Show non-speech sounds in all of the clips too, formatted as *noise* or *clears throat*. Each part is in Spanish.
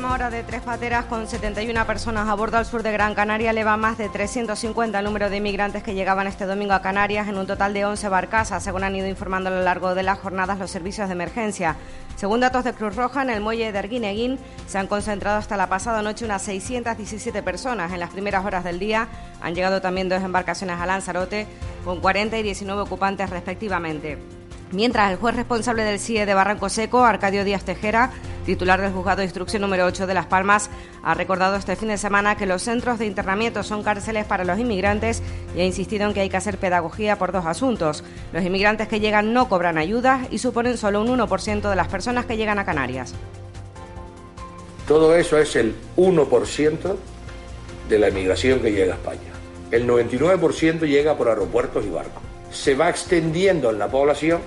última hora de Tres Pateras con 71 personas a bordo al sur de Gran Canaria eleva más de 350 el número de inmigrantes que llegaban este domingo a Canarias en un total de 11 barcazas, según han ido informando a lo largo de las jornadas los servicios de emergencia. Según datos de Cruz Roja, en el muelle de Arguineguín se han concentrado hasta la pasada noche unas 617 personas. En las primeras horas del día han llegado también dos embarcaciones a Lanzarote con 40 y 19 ocupantes respectivamente. Mientras el juez responsable del CIE de Barranco Seco, Arcadio Díaz Tejera, titular del juzgado de instrucción número 8 de Las Palmas, ha recordado este fin de semana que los centros de internamiento son cárceles para los inmigrantes y ha insistido en que hay que hacer pedagogía por dos asuntos. Los inmigrantes que llegan no cobran ayudas y suponen solo un 1% de las personas que llegan a Canarias. Todo eso es el 1% de la inmigración que llega a España. El 99% llega por aeropuertos y barcos. Se va extendiendo en la población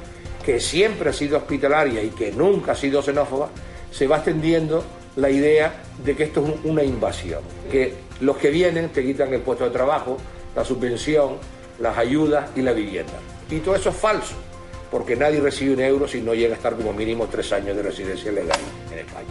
que siempre ha sido hospitalaria y que nunca ha sido xenófoba, se va extendiendo la idea de que esto es una invasión, que los que vienen te quitan el puesto de trabajo, la subvención, las ayudas y la vivienda. Y todo eso es falso, porque nadie recibe un euro si no llega a estar como mínimo tres años de residencia legal en España.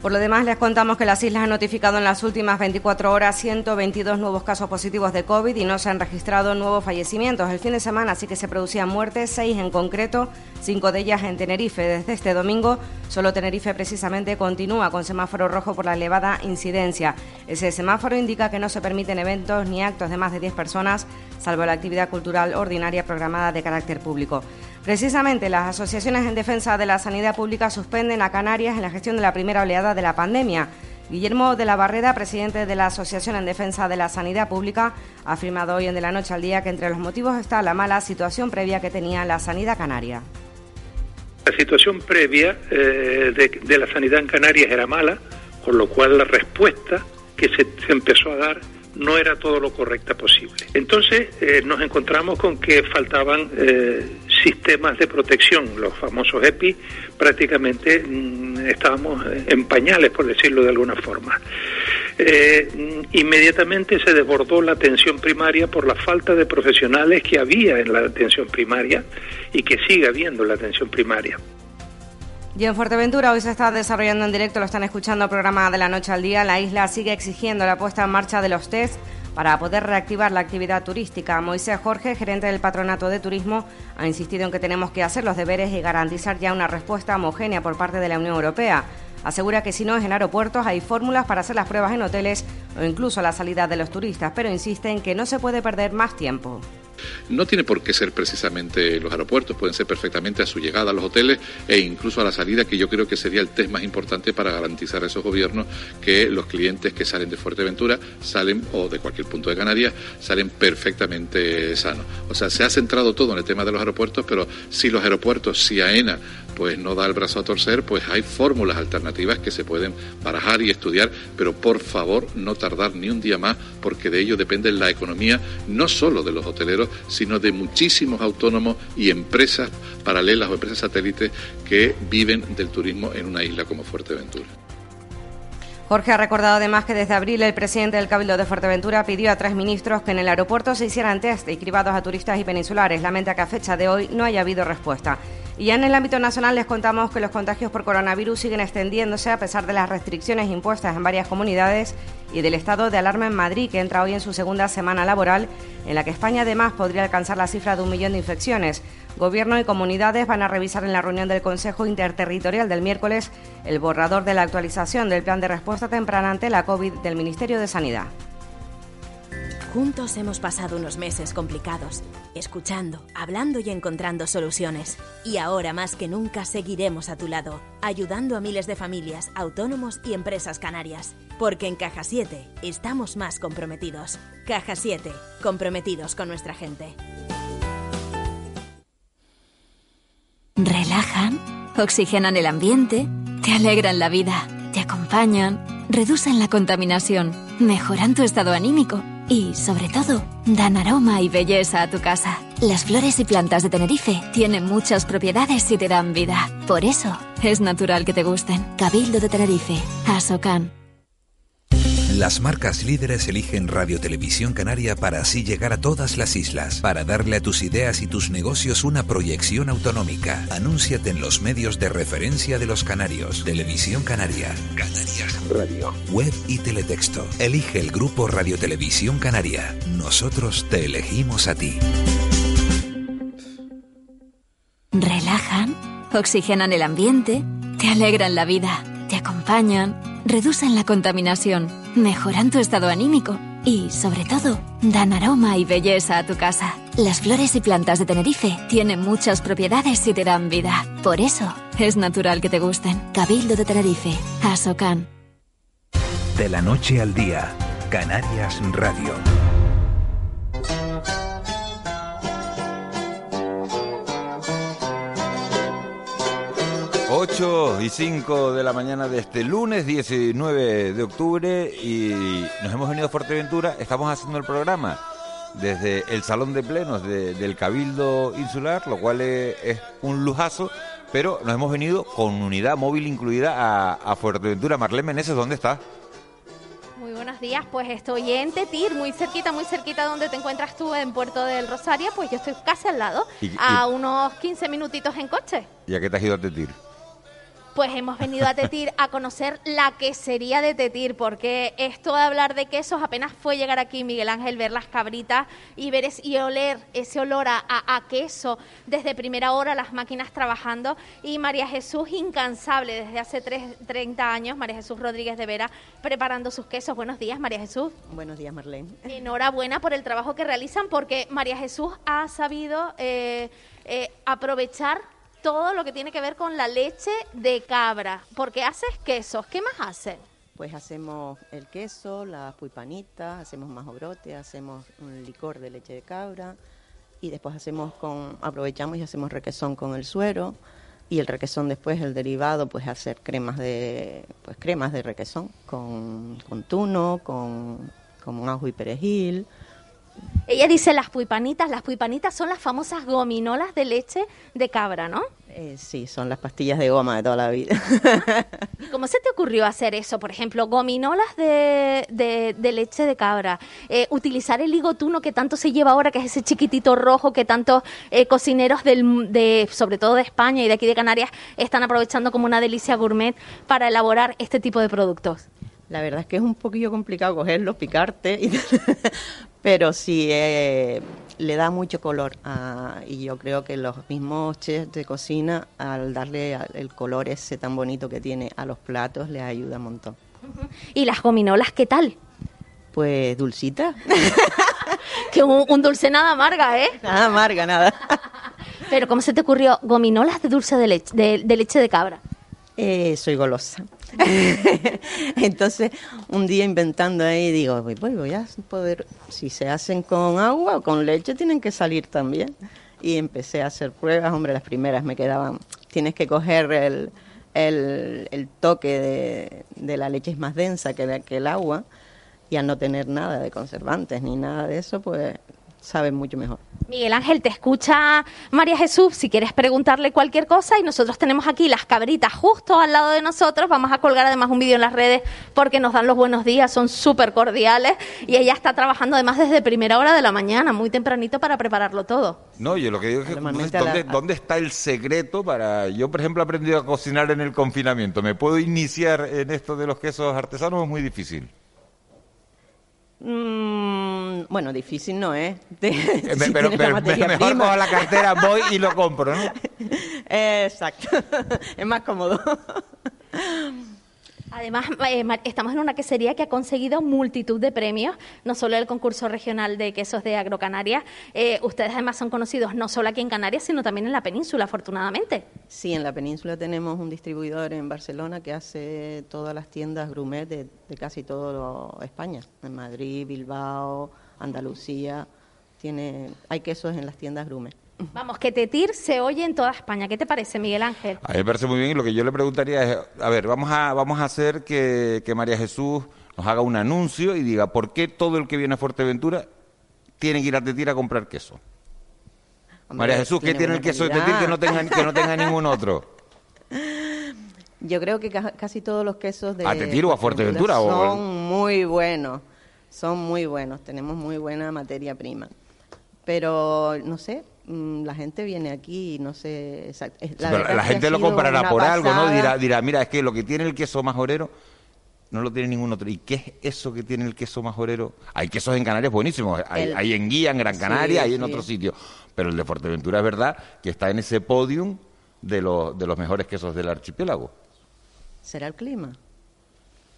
Por lo demás, les contamos que las islas han notificado en las últimas 24 horas 122 nuevos casos positivos de COVID y no se han registrado nuevos fallecimientos. El fin de semana sí que se producían muertes, seis en concreto, cinco de ellas en Tenerife. Desde este domingo, solo Tenerife precisamente continúa con semáforo rojo por la elevada incidencia. Ese semáforo indica que no se permiten eventos ni actos de más de 10 personas, salvo la actividad cultural ordinaria programada de carácter público. Precisamente las asociaciones en defensa de la sanidad pública suspenden a Canarias en la gestión de la primera oleada de la pandemia. Guillermo de la Barreda, presidente de la Asociación en Defensa de la Sanidad Pública, ha afirmado hoy en De la Noche al Día que entre los motivos está la mala situación previa que tenía la sanidad canaria. La situación previa eh, de, la sanidad en Canarias era mala, con lo cual la respuesta que se empezó a dar no era todo lo correcta posible. Entonces eh, nos encontramos con que faltaban eh, sistemas de protección, los famosos EPI, prácticamente mm, estábamos en pañales, por decirlo de alguna forma. Eh, inmediatamente se desbordó la atención primaria por la falta de profesionales que había en la atención primaria y que sigue habiendo en la atención primaria. Y en Fuerteventura hoy se está desarrollando en directo, lo están escuchando el programa de la noche al día. La isla sigue exigiendo la puesta en marcha de los test para poder reactivar la actividad turística. Moisés Jorge, gerente del Patronato de Turismo, ha insistido en que tenemos que hacer los deberes y garantizar ya una respuesta homogénea por parte de la Unión Europea. Asegura que si no es en aeropuertos hay fórmulas para hacer las pruebas en hoteles o incluso la salida de los turistas, pero insiste en que no se puede perder más tiempo. No tiene por qué ser precisamente los aeropuertos, pueden ser perfectamente a su llegada a los hoteles e incluso a la salida, que yo creo que sería el test más importante para garantizar a esos gobiernos que los clientes que salen de Fuerteventura salen, o de cualquier punto de Canarias, salen perfectamente sanos. O sea, se ha centrado todo en el tema de los aeropuertos, pero si los aeropuertos, si AENA pues no da el brazo a torcer, pues hay fórmulas alternativas que se pueden barajar y estudiar, pero por favor no tardar ni un día más, porque de ello depende la economía no solo de los hoteleros, sino de muchísimos autónomos y empresas paralelas o empresas satélites que viven del turismo en una isla como Fuerteventura. Jorge ha recordado además que desde abril el presidente del Cabildo de Fuerteventura pidió a tres ministros que en el aeropuerto se hicieran test y cribados a turistas y peninsulares. Lamenta que a fecha de hoy no haya habido respuesta. Y ya en el ámbito nacional les contamos que los contagios por coronavirus siguen extendiéndose a pesar de las restricciones impuestas en varias comunidades y del estado de alarma en Madrid, que entra hoy en su segunda semana laboral, en la que España además podría alcanzar la cifra de un millón de infecciones. Gobierno y comunidades van a revisar en la reunión del Consejo Interterritorial del miércoles el borrador de la actualización del plan de respuesta temprana ante la COVID del Ministerio de Sanidad. Juntos hemos pasado unos meses complicados, escuchando, hablando y encontrando soluciones. Y ahora más que nunca seguiremos a tu lado, ayudando a miles de familias, autónomos y empresas canarias. Porque en Caja 7 estamos más comprometidos. Caja 7, comprometidos con nuestra gente. Relajan, oxigenan el ambiente, te alegran la vida, te acompañan, reducen la contaminación, mejoran tu estado anímico y, sobre todo, dan aroma y belleza a tu casa. Las flores y plantas de Tenerife tienen muchas propiedades y te dan vida. Por eso, es natural que te gusten. Cabildo de Tenerife, Asocan. Las marcas líderes eligen Radio Televisión Canaria para así llegar a todas las islas, para darle a tus ideas y tus negocios una proyección autonómica. Anúnciate en los medios de referencia de los canarios. Televisión Canaria, Canarias Radio, web y teletexto. Elige el grupo Radio Televisión Canaria. Nosotros te elegimos a ti. Relajan, oxigenan el ambiente, te alegran la vida, te acompañan, reducen la contaminación, mejoran tu estado anímico y, sobre todo, dan aroma y belleza a tu casa. Las flores y plantas de Tenerife tienen muchas propiedades y te dan vida. Por eso, es natural que te gusten. Cabildo de Tenerife, Asocan. De la noche al día, Canarias Radio. 8 y 5 de la mañana de este lunes 19 de octubre y nos hemos venido a Fuerteventura, estamos haciendo el programa desde el Salón de Plenos de- del Cabildo Insular, lo cual es, es un lujazo, pero nos hemos venido con unidad móvil incluida a, a Fuerteventura. Marlene Meneses, ¿dónde está? Muy buenos días, pues estoy en Tetir, muy cerquita, muy cerquita donde te encuentras tú en Puerto del Rosario, pues yo estoy casi al lado, Y- y- a unos 15 minutitos en coche. ¿Y a qué te has ido a Tetir? Pues hemos venido a Tetir a conocer la quesería de Tetir, porque esto de hablar de quesos apenas fue llegar aquí, Miguel Ángel, ver las cabritas y ver es- y oler ese olor a, a- a queso desde primera hora, las máquinas trabajando. Y María Jesús, incansable, desde hace tres- 30 años, María Jesús Rodríguez de Vera, preparando sus quesos. Buenos días, María Jesús. Buenos días, Marlene. Enhorabuena por el trabajo que realizan, porque María Jesús ha sabido eh, eh, aprovechar todo lo que tiene que ver con la leche de cabra, porque haces quesos. ¿Qué más haces? Pues hacemos el queso, las puipanitas, hacemos majobrote, hacemos un licor de leche de cabra y después hacemos con, aprovechamos y hacemos requesón con el suero y el requesón después, el derivado, pues hacer cremas de, pues cremas de requesón con, con tuno, con, con ajo y perejil. Ella dice las puipanitas. Las puipanitas son las famosas gominolas de leche de cabra, ¿no? Eh, sí, son las pastillas de goma de toda la vida. *laughs* ¿Cómo se te ocurrió hacer eso? Por ejemplo, gominolas de, de- de leche de cabra, eh, utilizar el higo tuno que tanto se lleva ahora, que es ese chiquitito rojo que tantos eh, cocineros, del, de, sobre todo de España y de aquí de Canarias, están aprovechando como una delicia gourmet para elaborar este tipo de productos. La verdad es que es un poquillo complicado cogerlo, picarte, y- *laughs* pero sí eh, le da mucho color. a- y yo creo que los mismos chefs de cocina, al darle el color ese tan bonito que tiene a los platos, les ayuda un montón. *laughs* ¿Y las gominolas qué tal? Pues dulcita. *laughs* que un, un dulce nada amarga, ¿eh? Nada amarga, nada. *laughs* Pero ¿cómo se te ocurrió gominolas de dulce de leche de, de leche de cabra? Eh, soy golosa. *laughs* Entonces, un día inventando ahí, digo, voy a poder, si se hacen con agua o con leche, tienen que salir también. Y empecé a hacer pruebas, hombre, las primeras me quedaban, tienes que coger el, el, toque de, la leche es más densa que, que el agua, y al no tener nada de conservantes ni nada de eso, pues saben mucho mejor. Miguel Ángel, te escucha María Jesús si quieres preguntarle cualquier cosa y nosotros tenemos aquí las cabritas justo al lado de nosotros. Vamos a colgar además un vídeo en las redes porque nos dan los buenos días, son súper cordiales y ella está trabajando además desde primera hora de la mañana, muy tempranito para prepararlo todo. No, yo lo que digo es que ¿dónde, dónde está el secreto para... Yo, por ejemplo, he aprendido a cocinar en el confinamiento. ¿Me puedo iniciar en esto de los quesos artesanos o es muy difícil? Mm, bueno, difícil no es. *laughs* De- Eh, si pero la mejor prima. cojo la cartera, voy y lo compro, ¿no? *laughs* Exacto. *laughs* es más cómodo. Además, eh, estamos en una quesería que ha conseguido multitud de premios, no solo el concurso regional de quesos de Agrocanarias. Eh, ustedes además son conocidos no solo aquí en Canarias, sino también en la península, afortunadamente. Sí, en la península tenemos un distribuidor en Barcelona que hace todas las tiendas Grumet de, casi toda España, en Madrid, Bilbao, Andalucía. Tiene, hay quesos en las tiendas Grumet. Vamos, que Tetir se oye en toda España. ¿Qué te parece, Miguel Ángel? A mí me parece muy bien y lo que yo le preguntaría es, a ver, vamos a, vamos a hacer que, María Jesús nos haga un anuncio y diga por qué todo el que viene a Fuerteventura tiene que ir a Tetir a comprar queso. María Jesús, ¿qué tiene el queso de Tetir que no tenga, que no tenga ningún otro? *laughs* Yo creo que casi todos los quesos de... ¿A Tetir o a Fuerteventura? Son muy buenos, son muy buenos, tenemos muy buena materia prima. Pero, no sé, Mm, la gente viene aquí y no sé... La, gente lo comprará por algo, ¿no? Dirá, dirá, mira, es que lo que tiene el queso majorero no lo tiene ningún otro. ¿Y qué es eso que tiene el queso majorero? Hay quesos en Canarias buenísimos, hay, en Guía, en Gran Canaria, hay en otros sitios, pero el de Fuerteventura es verdad que está en ese podium de, los de los mejores quesos del archipiélago. ¿Será el clima?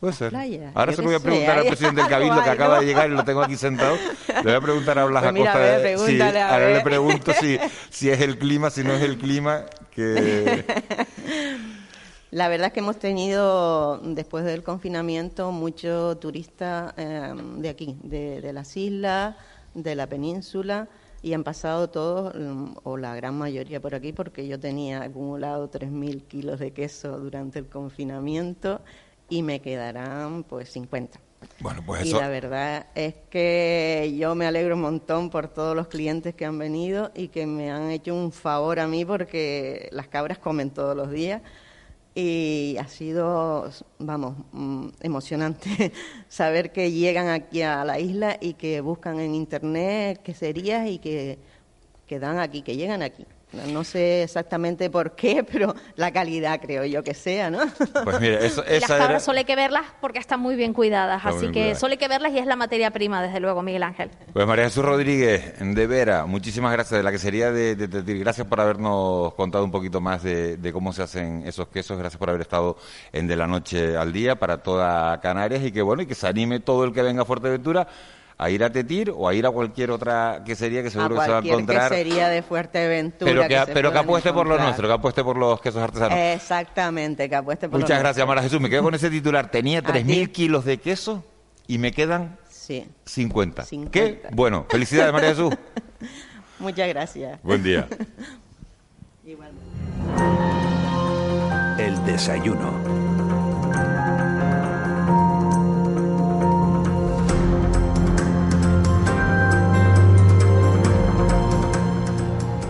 Puede ser. Ahora se lo voy a preguntar al presidente del *laughs* Cabildo que acaba de llegar y lo tengo aquí sentado. Le voy a preguntar a Blas *laughs* pues Acosta. ahora le pregunto si, *laughs* si es el clima, si no es el clima, que... La verdad es que hemos tenido, después del confinamiento, muchos turistas em, de aquí, de, de, las islas, de la península, y han pasado todos, mm, o la gran mayoría por aquí, porque yo tenía acumulado 3.000 kilos de queso durante el confinamiento y me quedarán pues 50. Bueno, pues y la verdad es que yo me alegro un montón por todos los clientes que han venido y que me han hecho un favor a mí porque las cabras comen todos los días y ha sido, vamos, mm, emocionante *laughs* saber que llegan aquí a la isla y que buscan en internet queserías y que, que dan aquí, que llegan aquí. No sé exactamente por qué, *laughs* pero la calidad creo yo que sea, ¿no? Pues mira, eso, *laughs* las cabras solo hay que verlas porque están muy bien cuidadas, así que solo hay que verlas y es la materia prima, desde luego, Miguel Ángel. Pues María Jesús Rodríguez, de Vera, muchísimas gracias de la que sería de, de, Gracias por habernos contado un poquito más de, de, cómo se hacen esos quesos. Gracias por haber estado en De la Noche al Día para toda Canarias y que bueno, y que se anime todo el que venga a Fuerteventura a ir a Tetir o a ir a cualquier otra quesería que seguro que se va a encontrar. quesería de Fuerteventura. Pero que, pero que apueste por lo nuestro, que apueste por los quesos artesanos. Exactamente, que apueste por Muchas gracias, Mara Jesús. Me quedo con ese titular. Tenía 3.000 kilos de queso y me quedan sí. 50. ¿Qué? Bueno, felicidades, María Jesús. *laughs* Muchas gracias. Buen día. *laughs* Igualmente. El desayuno.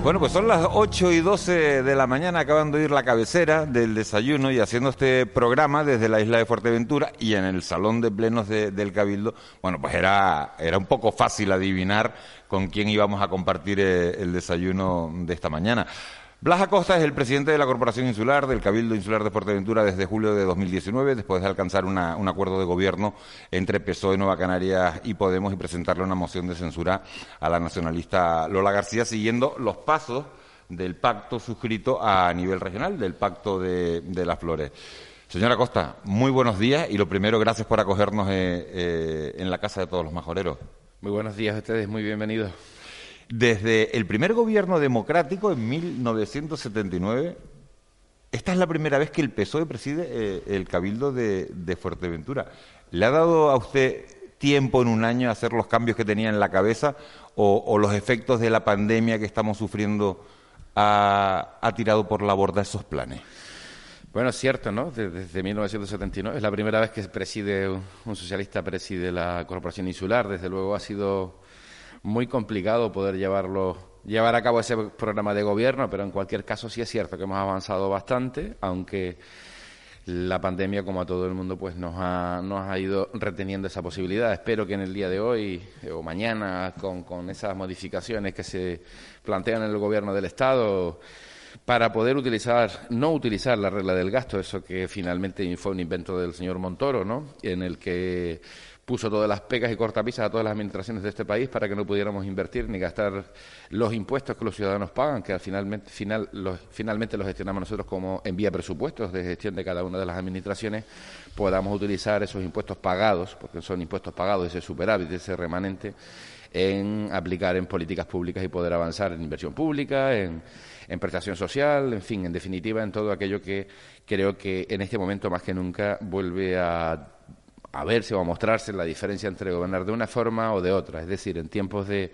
Bueno, pues son las 8 y 12 de la mañana, acaban de oír la cabecera del desayuno y haciendo este programa desde la isla de Fuerteventura y en el salón de plenos del Cabildo, bueno, pues era, era un poco fácil adivinar con quién íbamos a compartir eh, el desayuno de esta mañana. Blas Acosta es el presidente de la Corporación Insular, del Cabildo Insular de Fuerteventura, desde julio de 2019, después de alcanzar un acuerdo de gobierno entre PSOE, Nueva Canarias y Podemos y presentarle una moción de censura a la nacionalista Lola García, siguiendo los pasos del pacto suscrito a nivel regional, del pacto de, las flores. Señora Acosta, muy buenos días y lo primero, gracias por acogernos eh, eh, en la Casa de Todos los Majoreros. Muy buenos días a ustedes, muy bienvenidos. Desde el primer gobierno democrático en 1979, esta es la primera vez que el PSOE preside eh, el Cabildo de, Fuerteventura. ¿Le ha dado a usted tiempo en un año a hacer los cambios que tenía en la cabeza o, los efectos de la pandemia que estamos sufriendo ha, tirado por la borda esos planes? Bueno, es cierto, ¿no? Desde, 1979 es la primera vez que preside un socialista preside la Corporación Insular. Desde luego ha sido muy complicado poder llevarlo, llevar a cabo ese programa de gobierno, pero en cualquier caso sí es cierto que hemos avanzado bastante, aunque la pandemia, como a todo el mundo, pues nos ha, nos ha ido reteniendo esa posibilidad. Espero que en el día de hoy eh, o mañana, con, con esas modificaciones que se plantean en el gobierno del Estado, para poder utilizar, no utilizar la regla del gasto, eso que finalmente fue un invento del señor Montoro, ¿no? En el que puso todas las pegas y cortapisas a todas las administraciones de este país para que no pudiéramos invertir ni gastar los impuestos que los ciudadanos pagan, que al finalmente, final, los, finalmente los gestionamos nosotros como envía presupuestos de gestión de cada una de las administraciones, podamos utilizar esos impuestos pagados, porque son impuestos pagados, ese superávit, ese remanente, en aplicar en políticas públicas y poder avanzar en inversión pública, en, en prestación social, en fin, en definitiva, en todo aquello que creo que en este momento más que nunca vuelve a a verse o a mostrarse la diferencia entre gobernar de una forma o de otra. Es decir, en tiempos de,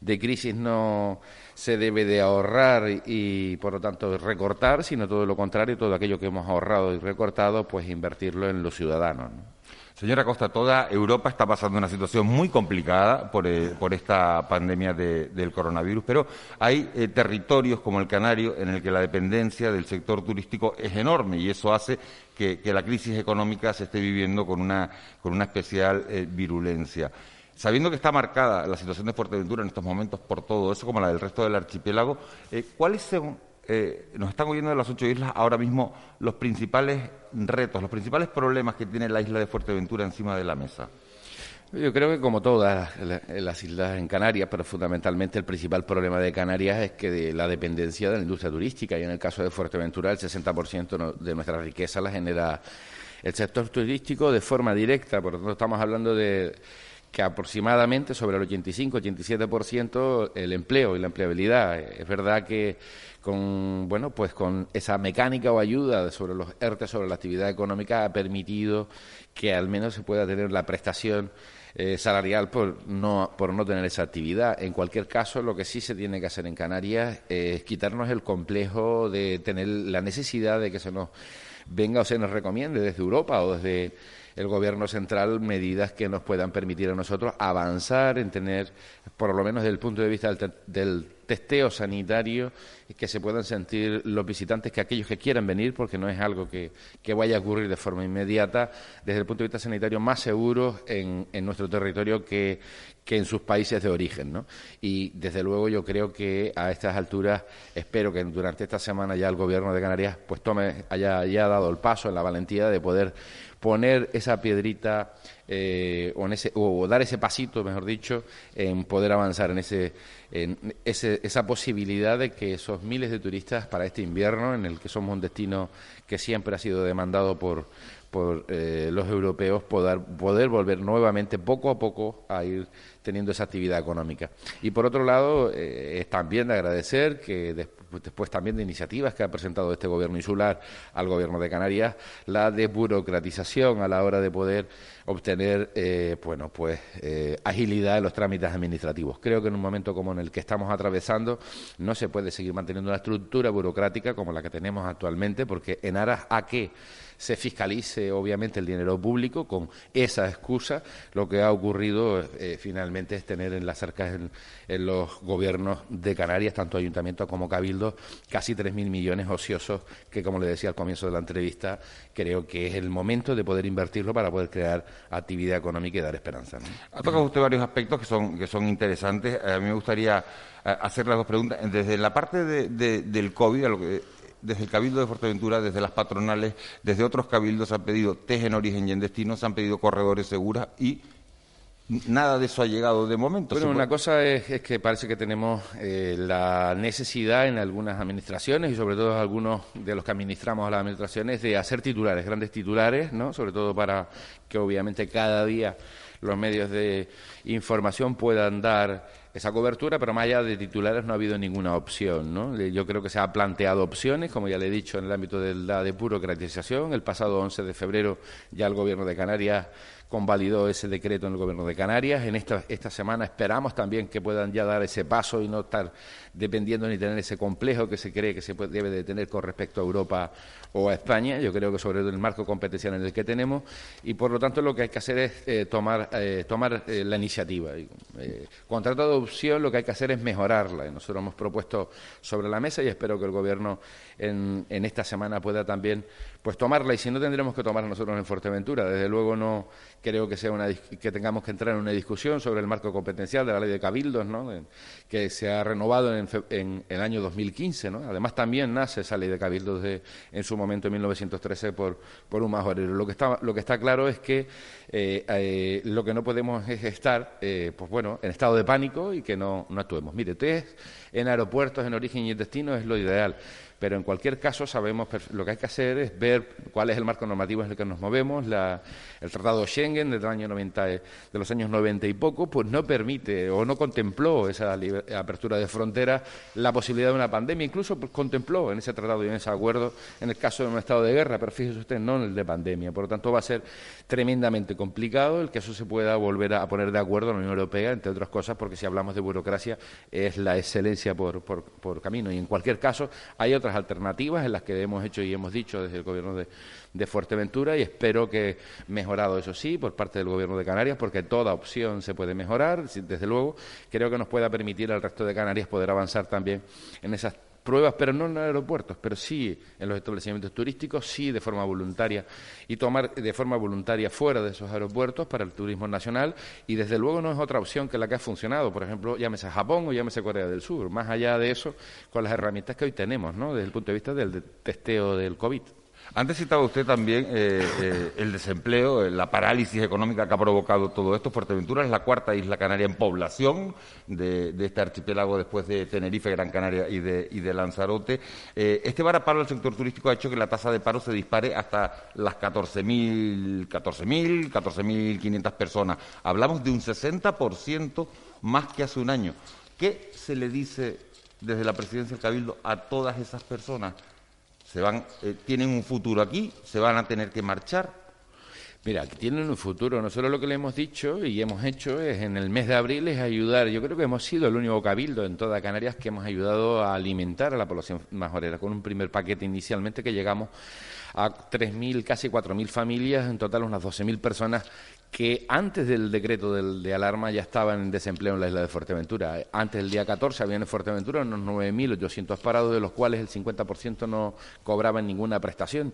de crisis no se debe de ahorrar y, por lo tanto recortar, sino todo lo contrario, todo aquello que hemos ahorrado y recortado, pues invertirlo en los ciudadanos. Señora Costa, toda Europa está pasando una situación muy complicada por, eh, esta pandemia del coronavirus, pero hay eh, territorios como el Canario en el que la dependencia del sector turístico es enorme y eso hace que, la crisis económica se esté viviendo con una, con una especial eh, virulencia. Sabiendo que está marcada la situación de Fuerteventura en estos momentos por todo eso, como la del resto del archipiélago, ¿cuáles son eh, nos están oyendo de las ocho islas ahora mismo los principales retos, los principales problemas que tiene la isla de Fuerteventura encima de la mesa? Yo creo que como todas las islas en Canarias, pero fundamentalmente el principal problema de Canarias es que de la dependencia de la industria turística y en el caso de Fuerteventura el 60% de nuestra riqueza la genera el sector turístico de forma directa, por lo tanto estamos hablando de que aproximadamente sobre el 85-87% el empleo y la empleabilidad. Es verdad que con bueno pues con esa mecánica o ayuda sobre los ERTE sobre la actividad económica ha permitido que al menos se pueda tener la prestación eh, salarial por no por no tener esa actividad. En cualquier caso, lo que sí se tiene que hacer en Canarias es quitarnos el complejo de tener la necesidad de que se nos venga o se nos recomiende desde Europa o desde el gobierno central medidas que nos puedan permitir a nosotros avanzar en tener, por lo menos desde el punto de vista del, testeo sanitario, que se puedan sentir los visitantes que aquellos que quieran venir, porque no es algo que, vaya a ocurrir de forma inmediata, desde el punto de vista sanitario más seguro en, en nuestro territorio que, que en sus países de origen. ¿no? Y desde luego yo creo que a estas alturas espero que durante esta semana ya el Gobierno de Canarias pues tome haya, haya dado el paso en la valentía de poder poner esa piedrita eh, o, en ese, o, dar ese pasito, mejor dicho, en poder avanzar en, ese, esa posibilidad de que esos miles de turistas para este invierno, en el que somos un destino que siempre ha sido demandado por, por eh, los europeos, poder, poder volver nuevamente poco a poco a ir teniendo esa actividad económica. Y por otro lado, eh, es también de agradecer que después, también de iniciativas que ha presentado este gobierno insular al gobierno de Canarias, la desburocratización a la hora de poder obtener eh, bueno, pues, eh, agilidad en los trámites administrativos. Creo que en un momento como en el que estamos atravesando no se puede seguir manteniendo una estructura burocrática como la que tenemos actualmente, porque en aras a que se fiscalice obviamente el dinero público con esa excusa, lo que ha ocurrido eh, finalmente es tener en las cercas en, los gobiernos de Canarias, tanto ayuntamientos como cabildos, casi 3.000 millones ociosos que, como le decía al comienzo de la entrevista, creo que es el momento de poder invertirlo para poder crear actividad económica y dar esperanza. Ha tocado usted varios aspectos que son, que son interesantes. A mí me gustaría eh, hacer las dos preguntas. Desde la parte del COVID, a lo que desde el Cabildo de Fuerteventura, desde las patronales, desde otros cabildos han pedido test en origen y en destino, se han pedido corredores seguros y nada de eso ha llegado de momento. Bueno, una cosa es, que parece que tenemos eh, la necesidad en algunas administraciones y sobre todo algunos de los que administramos a las administraciones de hacer titulares, grandes titulares, ¿no? Sobre todo para que obviamente cada día los medios de información puedan dar esa cobertura, pero más allá de titulares no ha habido ninguna opción. ¿no? Yo creo que se ha planteado opciones, como ya le he dicho, en el ámbito de la burocratización. El pasado 11 de febrero ya el Gobierno de Canarias convalidó ese decreto en el Gobierno de Canarias. En esta, esta semana esperamos también que puedan ya dar ese paso y no estar dependiendo ni tener ese complejo que se cree que se debe de tener con respecto a Europa o a España. Yo creo que sobre todo el marco competencial en el que tenemos y por lo tanto lo que hay que hacer es eh, tomar, eh, tomar eh, la iniciativa. Eh, contrato de opción lo que hay que hacer es mejorarla. Y nosotros hemos propuesto sobre la mesa y espero que el Gobierno en, en esta semana pueda también pues tomarla y si no tendremos que tomarla nosotros en Fuerteventura. Desde luego no creo que sea una que tengamos que entrar en una discusión sobre el marco competencial de la ley de cabildos, ¿no? que se ha renovado en, en, el año 2015. ¿no? Además también nace esa ley de cabildos de, en su momento en 1913 por, por un majorero. Lo que está lo que está claro es que eh, eh, lo que no podemos es estar eh, pues bueno en estado de pánico y que no, no actuemos. Mire, test en aeropuertos en origen y destino es lo ideal pero en cualquier caso sabemos lo que hay que hacer es ver cuál es el marco normativo en el que nos movemos. el Tratado Schengen del año 90, de los años 90 y poco, pues no permite o no contempló esa apertura de fronteras la posibilidad de una pandemia. Incluso pues, contempló en ese tratado y en ese acuerdo en el caso de un estado de guerra, pero fíjese usted, no en el de pandemia. Por lo tanto, va a ser tremendamente complicado el que eso se pueda volver a poner de acuerdo en la Unión Europea, entre otras cosas, porque si hablamos de burocracia es la excelencia por, por camino. Y en cualquier caso, hay otras alternativas en las que hemos hecho y hemos dicho desde el Gobierno de, Fuerteventura y espero que mejorado, eso sí, por parte del Gobierno de Canarias, porque toda opción se puede mejorar, desde luego, creo que nos pueda permitir al resto de Canarias poder avanzar también en esas pruebas, pero no en aeropuertos, pero sí en los establecimientos turísticos, sí de forma voluntaria y tomar de forma voluntaria fuera de esos aeropuertos para el turismo nacional y desde luego no es otra opción que la que ha funcionado, por ejemplo, llámese Japón o llámese Corea del Sur, más allá de eso, con las herramientas que hoy tenemos, ¿no? desde el punto de vista del testeo del COVID. Antes citaba usted también eh, eh, el desempleo, eh, la parálisis económica que ha provocado todo esto. Fuerteventura es la cuarta isla canaria en población de, este archipiélago después de Tenerife, Gran Canaria y de, Lanzarote. este varaparo del sector turístico ha hecho que la tasa de paro se dispare hasta las 14.000, 14.000, 14.500 personas. Hablamos de un 60% más que hace un año. ¿Qué se le dice desde la presidencia del Cabildo a todas esas personas? Se van, eh, tienen un futuro aquí, se van a tener que marchar. Mira, tienen un futuro. Nosotros lo que le hemos dicho y hemos hecho es en el mes de abril es ayudar. Yo creo que hemos sido el único cabildo en toda Canarias que hemos ayudado a alimentar a la población majorera con un primer paquete inicialmente que llegamos a 3.000, casi 4.000 familias, en total unas 12.000 personas que antes del decreto de alarma ya estaban en desempleo en la isla de Fuerteventura. Antes del día 14 había en Fuerteventura unos 9.800 parados, de los cuales el 50% no cobraban ninguna prestación.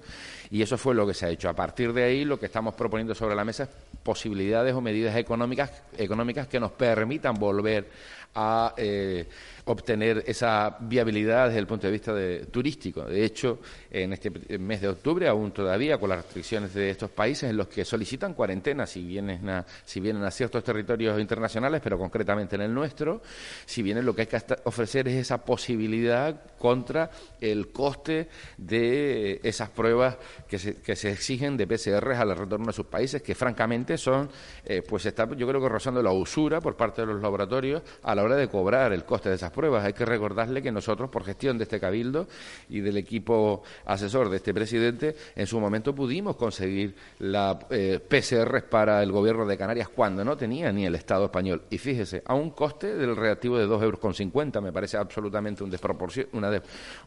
Y eso fue lo que se ha hecho. A partir de ahí, lo que estamos proponiendo sobre la mesa es posibilidades o medidas económicas, económicas que nos permitan volver a eh, obtener esa viabilidad desde el punto de vista de, turístico. De hecho, en este mes de octubre, aún todavía con las restricciones de estos países en los que solicitan cuarentena si vienen a, si vienen a ciertos territorios internacionales, pero concretamente en el nuestro, si vienen lo que hay que ofrecer es esa posibilidad contra el coste de esas pruebas que se, que se exigen de PCR al retorno a sus países, que francamente son, eh, pues está yo creo que rozando la usura por parte de los laboratorios a la hora de cobrar el coste de esas pruebas. Hay que recordarle que nosotros, por gestión de este cabildo y del equipo asesor de este presidente, en su momento pudimos conseguir la eh, PCR para el gobierno de Canarias cuando no tenía ni el Estado español. Y fíjese, a un coste del reactivo de 2,50 euros, me parece absolutamente un desproporción, una,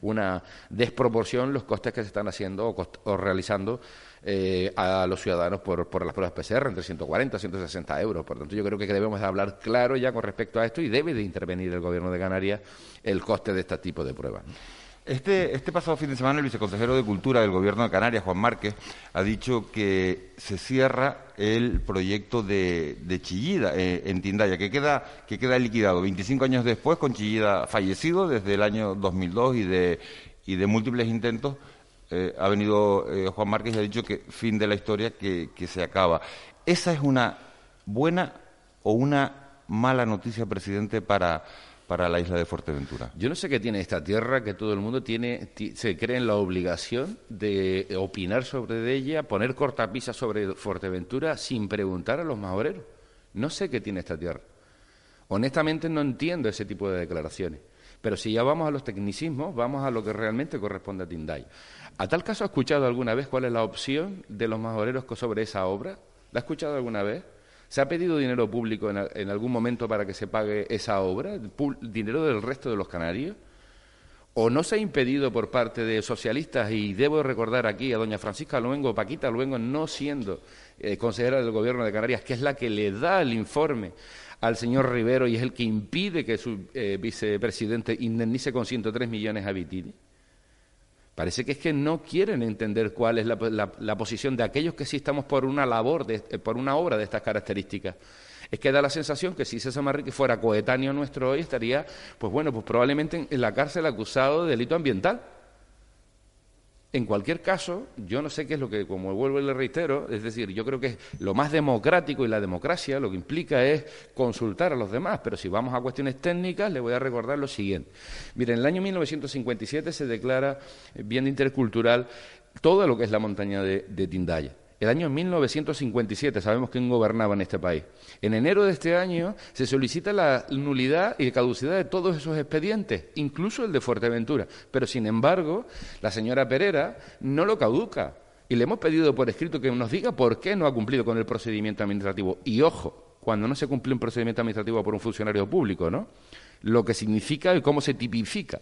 una desproporción los costes que se están haciendo o, realizando eh, a los ciudadanos por, por, las pruebas PCR entre 140 y 160 euros. Por tanto, yo creo que debemos hablar claro ya con respecto a esto y debe de intervenir el Gobierno de Canarias el coste de este tipo de pruebas. Este, este pasado fin de semana el viceconsejero de Cultura del Gobierno de Canarias, Juan Márquez, ha dicho que se cierra el proyecto de, Chillida eh, en Tindaya, que queda, que queda liquidado 25 años después, con Chillida fallecido desde el año 2002 y de, y de múltiples intentos. Eh, ha venido eh, Juan Márquez y ha dicho que fin de la historia, que, que se acaba. ¿Esa es una buena o una mala noticia, presidente, para para la isla de Fuerteventura. Yo no sé qué tiene esta tierra que todo el mundo tiene, se cree en la obligación de opinar sobre ella, poner cortapisas sobre Fuerteventura sin preguntar a los majoreros. No sé qué tiene esta tierra. Honestamente no entiendo ese tipo de declaraciones. Pero si ya vamos a los tecnicismos, vamos a lo que realmente corresponde a Tinday. ¿A tal caso ha escuchado alguna vez cuál es la opción de los majoreros sobre esa obra? ¿La ha escuchado alguna vez? ¿Se ha pedido dinero público en, algún momento para que se pague esa obra? ¿Dinero del resto de los canarios? o no se ha impedido por parte de socialistas, y debo recordar aquí a doña Francisca Luengo, Paquita Luengo, no siendo eh, consejera del Gobierno de Canarias, que es la que le da el informe al señor Rivero y es el que impide que su eh, vicepresidente indemnice con 103 millones a Vitini. Parece que es que no quieren entender cuál es la, posición de aquellos que sí estamos por una labor, de, eh, por una obra de estas características es que da la sensación que si César Manrique fuera coetáneo nuestro hoy, estaría, pues bueno, pues probablemente en la cárcel acusado de delito ambiental. En cualquier caso, yo no sé qué es lo que, como vuelvo y le reitero, es decir, yo creo que lo más democrático y la democracia lo que implica es consultar a los demás, pero si vamos a cuestiones técnicas, le voy a recordar lo siguiente. Miren, en el año 1957 se declara bien intercultural todo lo que es la montaña de, de Tindaya. El año 1957, sabemos quién gobernaba en este país. En enero de este año se solicita la nulidad y caducidad de todos esos expedientes, incluso el de Fuerteventura. Pero, sin embargo, la señora Pereira no lo caduca. Y le hemos pedido por escrito que nos diga por qué no ha cumplido con el procedimiento administrativo. Y ojo, cuando no se cumple un procedimiento administrativo por un funcionario público, ¿no? Lo que significa y cómo se tipifica.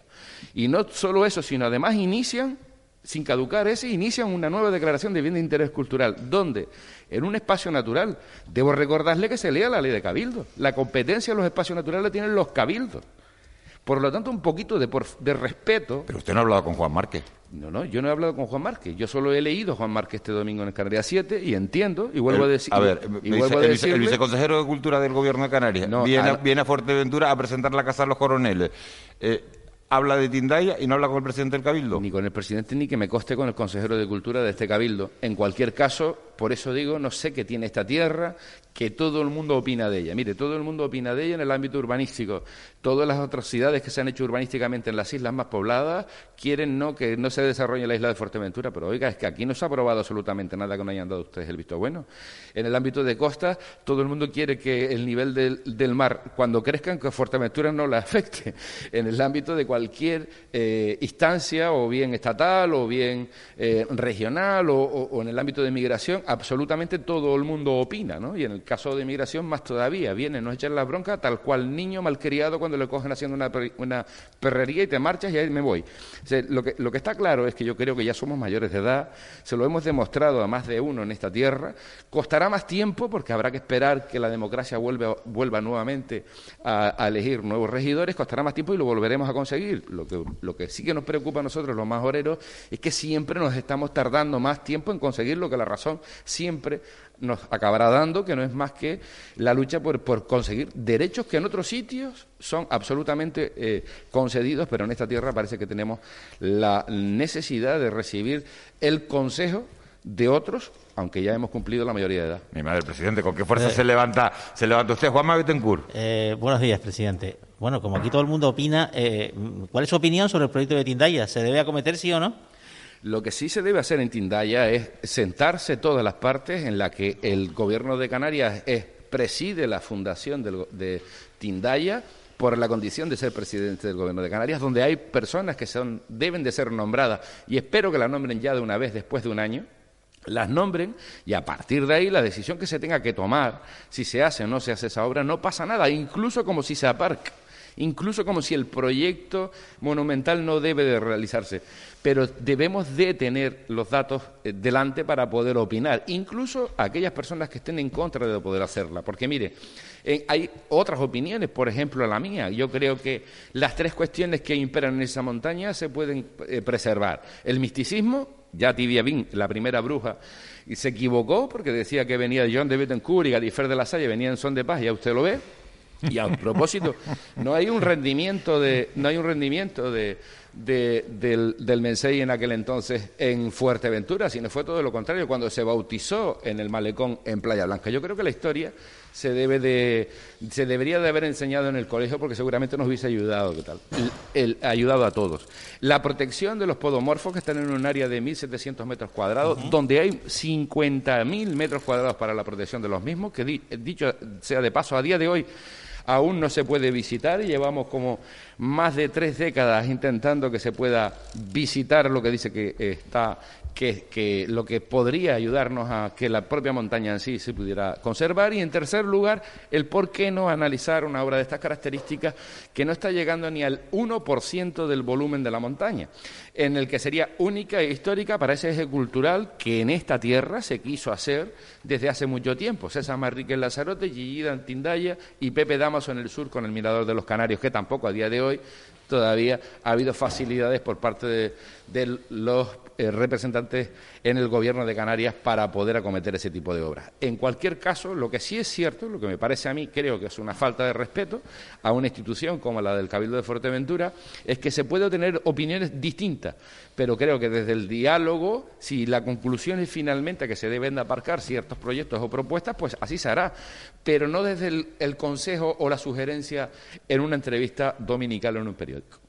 Y no solo eso, sino además inician sin caducar ese, inician una nueva declaración de bien de interés cultural, donde en un espacio natural, debo recordarle que se lea la ley de cabildo, la competencia en los espacios naturales la tienen los cabildos. Por lo tanto, un poquito de, de respeto. Pero usted no ha hablado con Juan Márquez. No, no, yo no he hablado con Juan Márquez. Yo solo he leído Juan Márquez este domingo en el Canarias 7 y entiendo y vuelvo a decir. A ver, el, viceconsejero de Cultura del Gobierno de Canarias viene, a, viene, a, Fuerteventura a presentar la Casa de los Coroneles. Eh, habla de Tindaya y no habla con el presidente del Cabildo. Ni con el presidente ni que me coste con el consejero de Cultura de este Cabildo. En cualquier caso, por eso digo, no sé qué tiene esta tierra, que todo el mundo opina de ella. Mire, todo el mundo opina de ella en el ámbito urbanístico. Todas las atrocidades que se han hecho urbanísticamente en las islas más pobladas quieren no que no se desarrolle la isla de Fuerteventura, pero oiga, es que aquí no se ha aprobado absolutamente nada que no hayan dado ustedes el visto bueno. En el ámbito de costa, todo el mundo quiere que el nivel del, mar, cuando crezcan, que Fuerteventura no la *laughs* afecte. En el ámbito de cualquier eh, instancia, o bien estatal, o bien eh, regional, o, en el ámbito de migración, absolutamente todo el mundo opina, ¿no? Y en el caso de migración, más todavía, vienen, nos echan la bronca, tal cual niño malcriado cuando le cogen haciendo una, una perrería y te marchas y ahí me voy. lo, que, lo que está claro es que yo creo que ya somos mayores de edad, se lo hemos demostrado a más de uno en esta tierra, costará más tiempo porque habrá que esperar que la democracia vuelva, vuelva nuevamente a, elegir nuevos regidores, costará más tiempo y lo volveremos a conseguir. Lo que, lo que sí que nos preocupa a nosotros, los más oreros, es que siempre nos estamos tardando más tiempo en conseguir lo que la razón siempre nos acabará dando, que no es más que la lucha por, conseguir derechos que en otros sitios son absolutamente eh, concedidos, pero en esta tierra parece que tenemos la necesidad de recibir el consejo de otros, aunque ya hemos cumplido la mayoría de edad. Mi madre, presidente, ¿con qué fuerza eh, se levanta se levanta usted, Juanma Betancourt? Eh, buenos días, presidente. Bueno, como aquí todo el mundo opina, ¿cuál es su opinión sobre el proyecto de Tindaya? ¿Se debe acometer, sí o no? Lo que sí se debe hacer en Tindaya es sentarse todas las partes en la que el gobierno de Canarias preside la fundación de Tindaya por la condición de ser presidente del gobierno de Canarias, donde hay personas que son, deben de ser nombradas y espero que la nombren ya de una vez después de un año las nombren y a partir de ahí la decisión que se tenga que tomar, si se hace o no se hace esa obra, no pasa nada, incluso como si se aparca incluso como si el proyecto monumental no debe de realizarse. Pero debemos de tener los datos eh, delante para poder opinar, incluso aquellas personas que estén en contra de poder hacerla. Porque mire, eh, hay otras opiniones, por ejemplo la mía. Yo creo que las tres cuestiones que imperan en esa montaña se pueden eh, preservar. El misticismo, ya Tibia Bin, la primera bruja, y se equivocó porque decía que venía John de Bettencourt y Gadifer de la Salle, venía en son de paz, ya usted lo ve. Y a propósito, no hay un rendimiento de, no hay un rendimiento de, del, del Mensei en aquel entonces en Fuerteventura, sino fue todo lo contrario, cuando se bautizó en el malecón en Playa Blanca. Yo creo que la historia se debe de, se debería de haber enseñado en el colegio porque seguramente nos hubiese ayudado, ¿qué tal? El, ayudado a todos. La protección de los podomorfos que están en un área de 1.700 metros cuadrados, donde hay 50.000 metros cuadrados para la protección de los mismos, que dicho sea de paso, a día de hoy aún no se puede visitar y llevamos como más de tres décadas intentando que se pueda visitar lo que dice que está que, lo que podría ayudarnos a que la propia montaña en sí se pudiera conservar. Y en tercer lugar, el por qué no analizar una obra de estas características que no está llegando ni al 1% del volumen de la montaña, en el que sería única e histórica para ese eje cultural que en esta tierra se quiso hacer desde hace mucho tiempo. César Marrique en Lazarote, Gillida en Tindaya y Pepe Damaso en el sur con el Mirador de los Canarios, que tampoco a día de hoy todavía ha habido facilidades por parte de, los eh, representantes en el gobierno de Canarias para poder acometer ese tipo de obras. En cualquier caso, lo que sí es cierto, lo que me parece a mí, creo que es una falta de respeto a una institución como la del Cabildo de Fuerteventura, es que se puede tener opiniones distintas, pero creo que desde el diálogo, si la conclusión es finalmente que se deben de aparcar ciertos proyectos o propuestas, pues así se hará, pero no desde el, consejo o la sugerencia en una entrevista dominical en un periódico.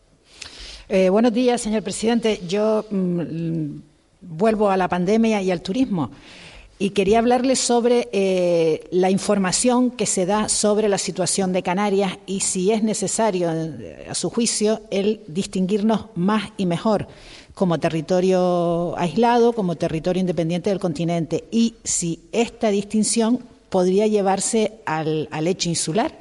Eh, buenos días, señor presidente. Yo mm, vuelvo a la pandemia y al turismo. Y quería hablarle sobre eh, la información que se da sobre la situación de Canarias y si es necesario, eh, a su juicio, el distinguirnos más y mejor como territorio aislado, como territorio independiente del continente, y si esta distinción podría llevarse al hecho insular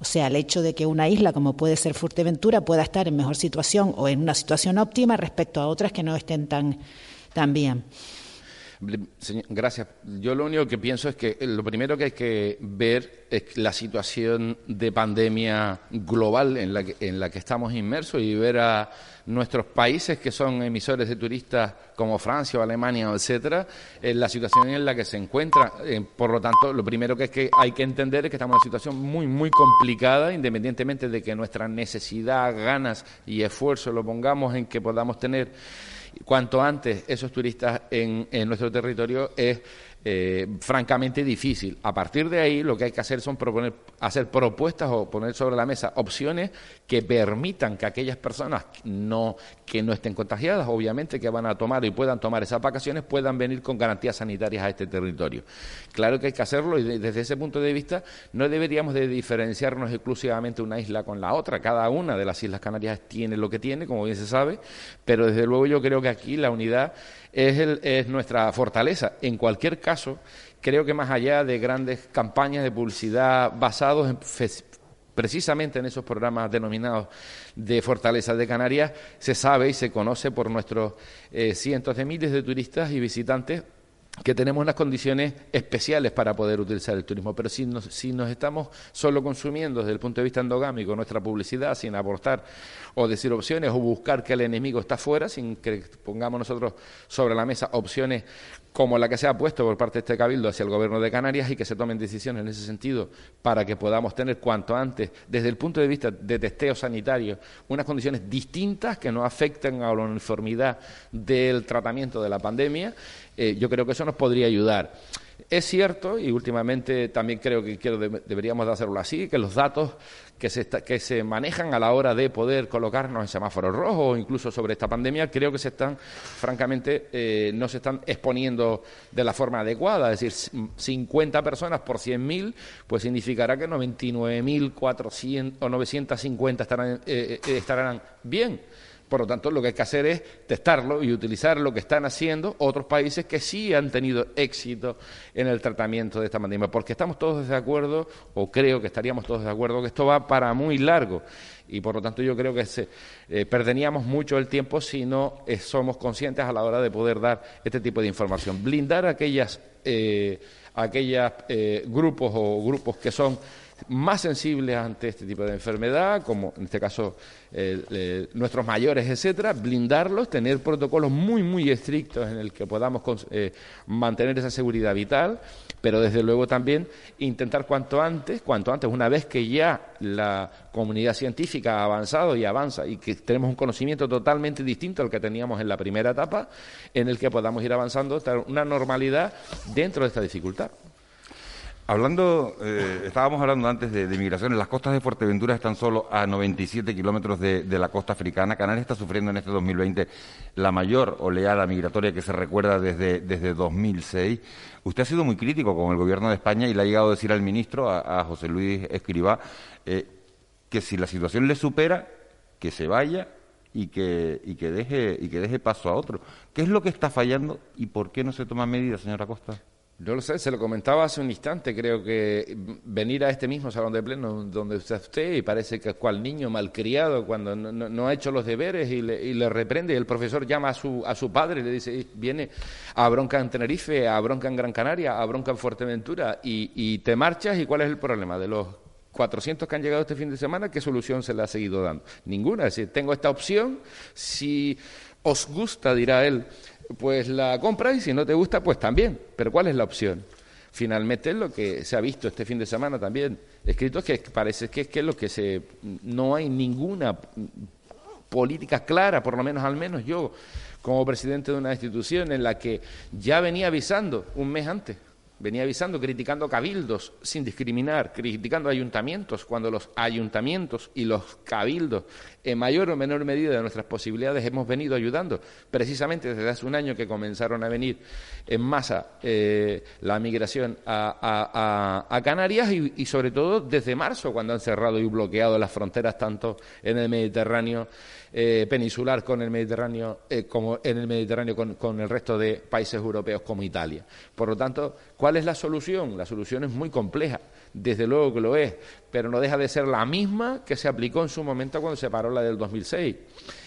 o sea, el hecho de que una isla como puede ser Fuerteventura pueda estar en mejor situación o en una situación óptima respecto a otras que no estén tan, tan bien. Gracias. Yo lo único que pienso es que lo primero que hay que ver es la situación de pandemia global en la que, en la que estamos inmersos y ver a nuestros países que son emisores de turistas como Francia o Alemania, etcétera, en la situación en la que se encuentra. Eh, por lo tanto, lo primero que, es que hay que entender es que estamos en una situación muy, muy complicada, independientemente de que nuestra necesidad, ganas y esfuerzo lo pongamos en que podamos tener cuanto antes esos turistas en, en nuestro territorio es eh, francamente difícil. A partir de ahí, lo que hay que hacer son proponer, hacer propuestas o poner sobre la mesa opciones que permitan que aquellas personas no, que no estén contagiadas, obviamente, que van a tomar y puedan tomar esas vacaciones, puedan venir con garantías sanitarias a este territorio. Claro que hay que hacerlo y desde ese punto de vista no deberíamos de diferenciarnos exclusivamente una isla con la otra. Cada una de las Islas Canarias tiene lo que tiene, como bien se sabe, pero desde luego yo creo que aquí la unidad es, nuestra fortaleza. En cualquier caso, creo que más allá de grandes campañas de publicidad basados precisamente en esos programas denominados de Fortaleza de Canarias, se sabe y se conoce por nuestros eh, cientos de miles de turistas y visitantes que tenemos unas condiciones especiales para poder utilizar el turismo, pero si nos, si nos estamos solo consumiendo desde el punto de vista endogámico nuestra publicidad sin aportar o decir opciones o buscar que el enemigo está fuera, sin que pongamos nosotros sobre la mesa opciones como la que se ha puesto por parte de este Cabildo hacia el Gobierno de Canarias y que se tomen decisiones en ese sentido para que podamos tener cuanto antes, desde el punto de vista de testeo sanitario, unas condiciones distintas que no afecten a la uniformidad del tratamiento de la pandemia, eh, yo creo que eso nos podría ayudar. Es cierto, y últimamente también creo que deberíamos de hacerlo así, que los datos que se, que se manejan a la hora de poder colocarnos en semáforos rojos o incluso sobre esta pandemia, creo que se están, francamente, eh, no se están exponiendo de la forma adecuada. Es decir, 50 personas por 100.000, pues significará que 99.400 o 950 estarán, eh, estarán bien. Por lo tanto, lo que hay que hacer es testarlo y utilizar lo que están haciendo otros países que sí han tenido éxito en el tratamiento de esta pandemia, porque estamos todos de acuerdo, o creo que estaríamos todos de acuerdo, que esto va para muy largo. Y por lo tanto yo creo que se, eh, perderíamos mucho el tiempo si no eh, somos conscientes a la hora de poder dar este tipo de información. Blindar aquellas, eh, aquellas grupos o grupos que son más sensibles ante este tipo de enfermedad, como en este caso nuestros mayores, etcétera, blindarlos, tener protocolos muy, muy estrictos en el que podamos eh, mantener esa seguridad vital, pero desde luego también intentar cuanto antes, cuanto antes, una vez que ya la comunidad científica ha avanzado y avanza y que tenemos un conocimiento totalmente distinto al que teníamos en la primera etapa, en el que podamos ir avanzando, una normalidad dentro de esta dificultad. Hablando, eh, estábamos hablando antes de, migraciones. Las costas de Fuerteventura están solo a 97 kilómetros de, la costa africana. Canarias está sufriendo en este 2020 la mayor oleada migratoria que se recuerda desde, desde 2006. Usted ha sido muy crítico con el gobierno de España y le ha llegado a decir al ministro, a, José Luis Escribá, eh, que si la situación le supera, que se vaya y que, y que, deje, y que deje paso a otro. ¿Qué es lo que está fallando y por qué no se toma medidas, señora Costa? No lo sé, se lo comentaba hace un instante, creo que venir a este mismo salón de pleno donde está usted y parece que cual niño malcriado cuando no, ha hecho los deberes y le, y le, reprende, el profesor llama a su, a su padre y le dice, viene a bronca en Tenerife, a bronca en Gran Canaria, a bronca en Fuerteventura y, y te marchas y cuál es el problema de los 400 que han llegado este fin de semana, ¿qué solución se le ha seguido dando? Ninguna, es decir, tengo esta opción, si os gusta, dirá él, pues la compras y si no te gusta, pues también. Pero ¿cuál es la opción? Finalmente lo que se ha visto este fin de semana también escrito es que parece que, que es lo que se no hay ninguna política clara, por lo menos al menos yo como presidente de una institución en la que ya venía avisando un mes antes venía avisando, criticando cabildos sin discriminar, criticando ayuntamientos, cuando los ayuntamientos y los cabildos, en mayor o menor medida de nuestras posibilidades, hemos venido ayudando, precisamente desde hace un año que comenzaron a venir en masa eh, la migración a, Canarias y, y, sobre todo desde marzo, cuando han cerrado y bloqueado las fronteras tanto en el Mediterráneo eh, peninsular con el Mediterráneo, eh, como en el Mediterráneo con, el resto de países europeos como Italia. Por lo tanto, ¿cuál es la solución? La solución es muy compleja, desde luego que lo es, pero no deja de ser la misma que se aplicó en su momento cuando se paró la del 2006.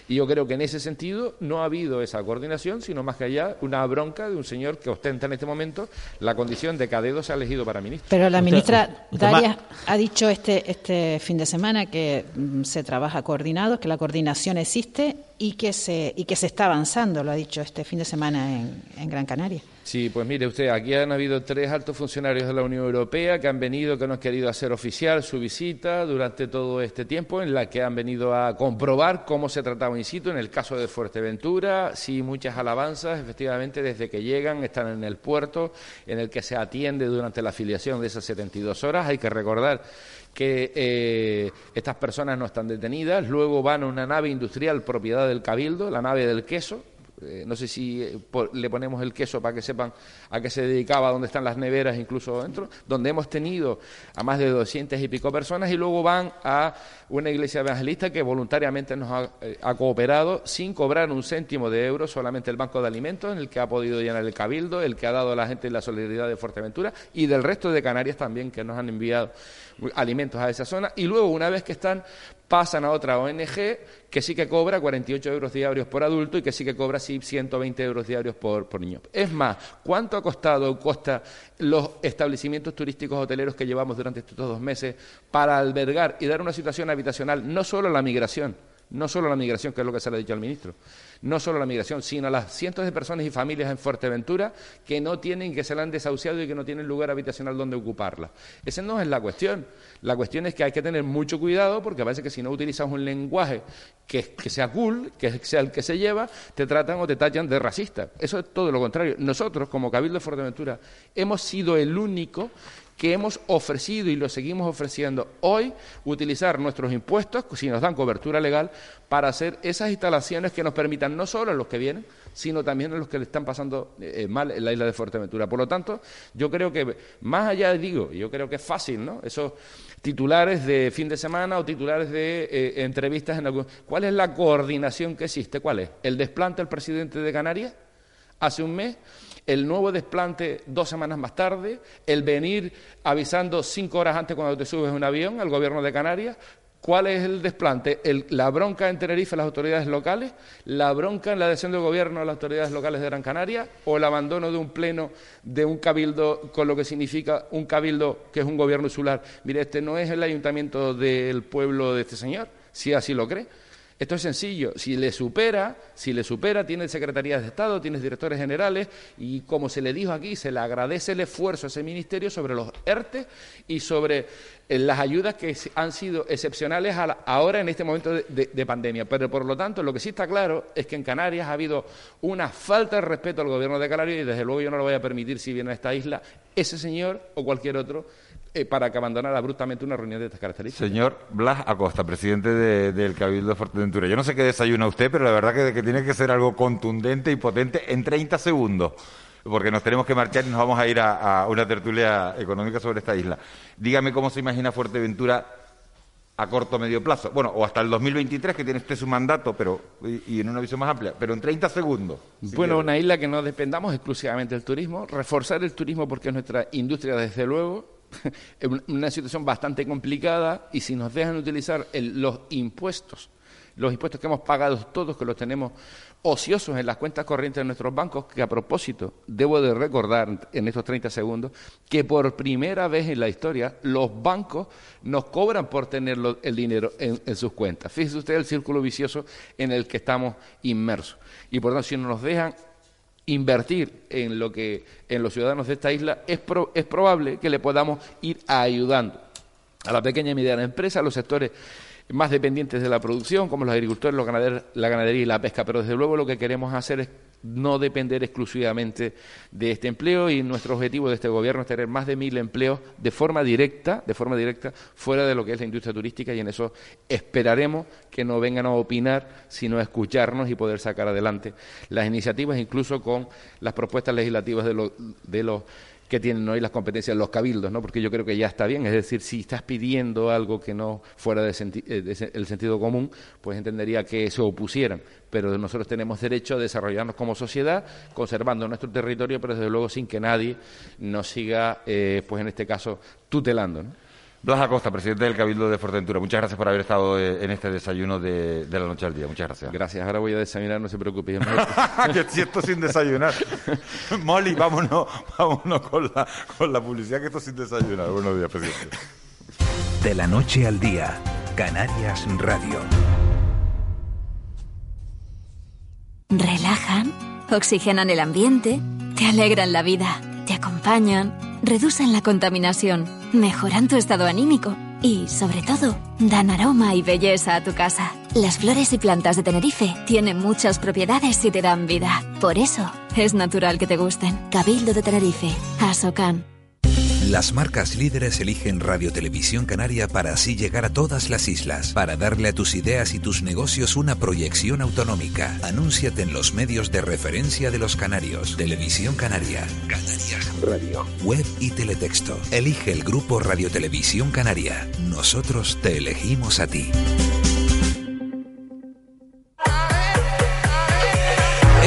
Y yo creo que en ese sentido no ha habido esa coordinación, sino más que allá una bronca de un señor que ostenta en este momento la condición de que a dedo se ha elegido para ministro. Pero la ministra Darias ha dicho este, este fin de semana que mm, se trabaja coordinado, que la coordinación existe y que se, y que se está avanzando, lo ha dicho este fin de semana en, en Gran Canaria. Sí, pues mire usted, aquí han habido tres altos funcionarios de la Unión Europea que han venido, que no han querido hacer oficial su visita durante todo este tiempo, en la que han venido a comprobar cómo se trataba in situ. En el caso de Fuerteventura, sí, muchas alabanzas, efectivamente, desde que llegan, están en el puerto, en el que se atiende durante la afiliación de esas 72 horas. Hay que recordar que eh, estas personas no están detenidas, luego van a una nave industrial propiedad del Cabildo, la nave del queso, eh, no sé si eh, le ponemos el queso para que sepan a qué se dedicaba, dónde están las neveras, incluso dentro, donde hemos tenido a más de doscientas y pico personas y luego van a una iglesia evangelista que voluntariamente nos ha, eh, ha, cooperado sin cobrar un céntimo de euro, solamente el Banco de Alimentos, en el que ha podido llenar el cabildo, el que ha dado a la gente la solidaridad de Fuerteventura y del resto de Canarias también, que nos han enviado alimentos a esa zona. Y luego, una vez que están pasan a otra ONG que sí que cobra 48 euros diarios por adulto y que sí que cobra sí 120 euros diarios por, niño. Es más, ¿cuánto ha costado o los establecimientos turísticos hoteleros que llevamos durante estos dos meses para albergar y dar una situación habitacional no solo a la migración, no solo a la migración, que es lo que se le ha dicho al ministro, no solo a la migración, sino a las cientos de personas y familias en Fuerteventura que no tienen, que se la han desahuciado y que no tienen lugar habitacional donde ocuparla. Esa no es la cuestión. La cuestión es que hay que tener mucho cuidado porque parece que si no utilizas un lenguaje que, que sea cool, que sea el que se lleva, te tratan o te tallan de racista. Eso es todo lo contrario. Nosotros, como Cabildo de Fuerteventura, hemos sido el único que hemos ofrecido y lo seguimos ofreciendo hoy, utilizar nuestros impuestos, si nos dan cobertura legal, para hacer esas instalaciones que nos permitan no solo a los que vienen, sino también a los que le están pasando eh, eh, mal en la isla de Fuerteventura. Por lo tanto, yo creo que, más allá, digo, yo creo que es fácil, ¿no? Esos titulares de fin de semana o titulares de eh, entrevistas en algún... ¿Cuál es la coordinación que existe? ¿Cuál es? ¿El desplante del presidente de Canarias hace un mes? El nuevo desplante dos semanas más tarde, el venir avisando cinco horas antes cuando te subes un avión al gobierno de Canarias. ¿Cuál es el desplante? la bronca en Tenerife las autoridades locales, la bronca en la adhesión del gobierno a las autoridades locales de Gran Canaria o el abandono de un pleno de un cabildo con lo que significa un cabildo que es un gobierno insular. Mire, este no es el ayuntamiento del pueblo de este señor, si así lo cree. Esto es sencillo. Si le supera, si le supera, tiene secretarías de Estado, tiene directores generales y como se le dijo aquí, se le agradece el esfuerzo a ese ministerio sobre los ERTE y sobre eh, las ayudas que han sido excepcionales ahora en este momento de, pandemia. Pero por lo tanto, lo que sí está claro es que en Canarias ha habido una falta de respeto al gobierno de Canarias y desde luego yo no lo voy a permitir si viene a esta isla ese señor o cualquier otro eh, para que abandonara abruptamente una reunión de estas características. Señor Blas Acosta, presidente del Cabildo de Fuerteventura. Yo no sé qué desayuna usted, pero la verdad que, tiene que ser algo contundente y potente en 30 segundos porque nos tenemos que marchar y nos vamos a ir a, una tertulia económica sobre esta isla. Dígame cómo se imagina Fuerteventura a corto o medio plazo. Bueno, o hasta el 2023, que tiene usted su mandato, pero y, en una visión más amplia, pero en 30 segundos. bueno, una isla que no dependamos exclusivamente del turismo, reforzar el turismo porque es nuestra industria, desde luego, *laughs* una situación bastante complicada y si nos dejan utilizar los impuestos, los impuestos que hemos pagado todos, que los tenemos ociosos en las cuentas corrientes de nuestros bancos, que a propósito, debo de recordar en estos 30 segundos, que por primera vez en la historia los bancos nos cobran por tener el dinero en, sus cuentas. Fíjese usted el círculo vicioso en el que estamos inmersos. Y por tanto, si no nos dejan invertir en lo que en los ciudadanos de esta isla, es, es probable que le podamos ir ayudando. A la pequeña y mediana empresa, a los sectores más dependientes de la producción, como los agricultores, la ganadería y la pesca, pero desde luego lo que queremos hacer es no depender exclusivamente de este empleo y nuestro objetivo de este gobierno es tener más de mil empleos de forma directa, de forma directa, fuera de lo que es la industria turística y en eso esperaremos que no vengan a opinar, sino a escucharnos y poder sacar adelante las iniciativas, incluso con las propuestas legislativas de, de los que tienen hoy las competencias los cabildos, ¿no? Porque yo creo que ya está bien. Es decir, si estás pidiendo algo que no fuera del eh, sentido común, pues entendería que se opusieran. Pero nosotros tenemos derecho a desarrollarnos como sociedad, conservando nuestro territorio, pero desde luego sin que nadie nos siga, eh, pues en este caso, tutelando. ¿no? Blas Acosta, presidente del Cabildo de Fuerteventura. Muchas gracias por haber estado eh, en este desayuno de, la noche al día. Muchas gracias. Gracias. Ahora voy a desayunar, no se preocupe. *laughs* que esto sin desayunar. *laughs* Molly, vámonos, vámonos con, la, con la publicidad que esto sin desayunar. Buenos días, presidente. De la noche al día, Canarias Radio. Relajan, oxigenan el ambiente, te alegran la vida, te acompañan, reducen la contaminación mejoran tu estado anímico y, sobre todo, dan aroma y belleza a tu casa. Las flores y plantas de Tenerife tienen muchas propiedades y te dan vida. Por eso, es natural que te gusten. Cabildo de Tenerife, Asocan. Las marcas líderes eligen Radio Televisión Canaria para así llegar a todas las islas, para darle a tus ideas y tus negocios una proyección autonómica. Anúnciate en los medios de referencia de los canarios. Televisión Canaria, Canarias Radio, web y teletexto. Elige el grupo Radio Televisión Canaria. Nosotros te elegimos a ti.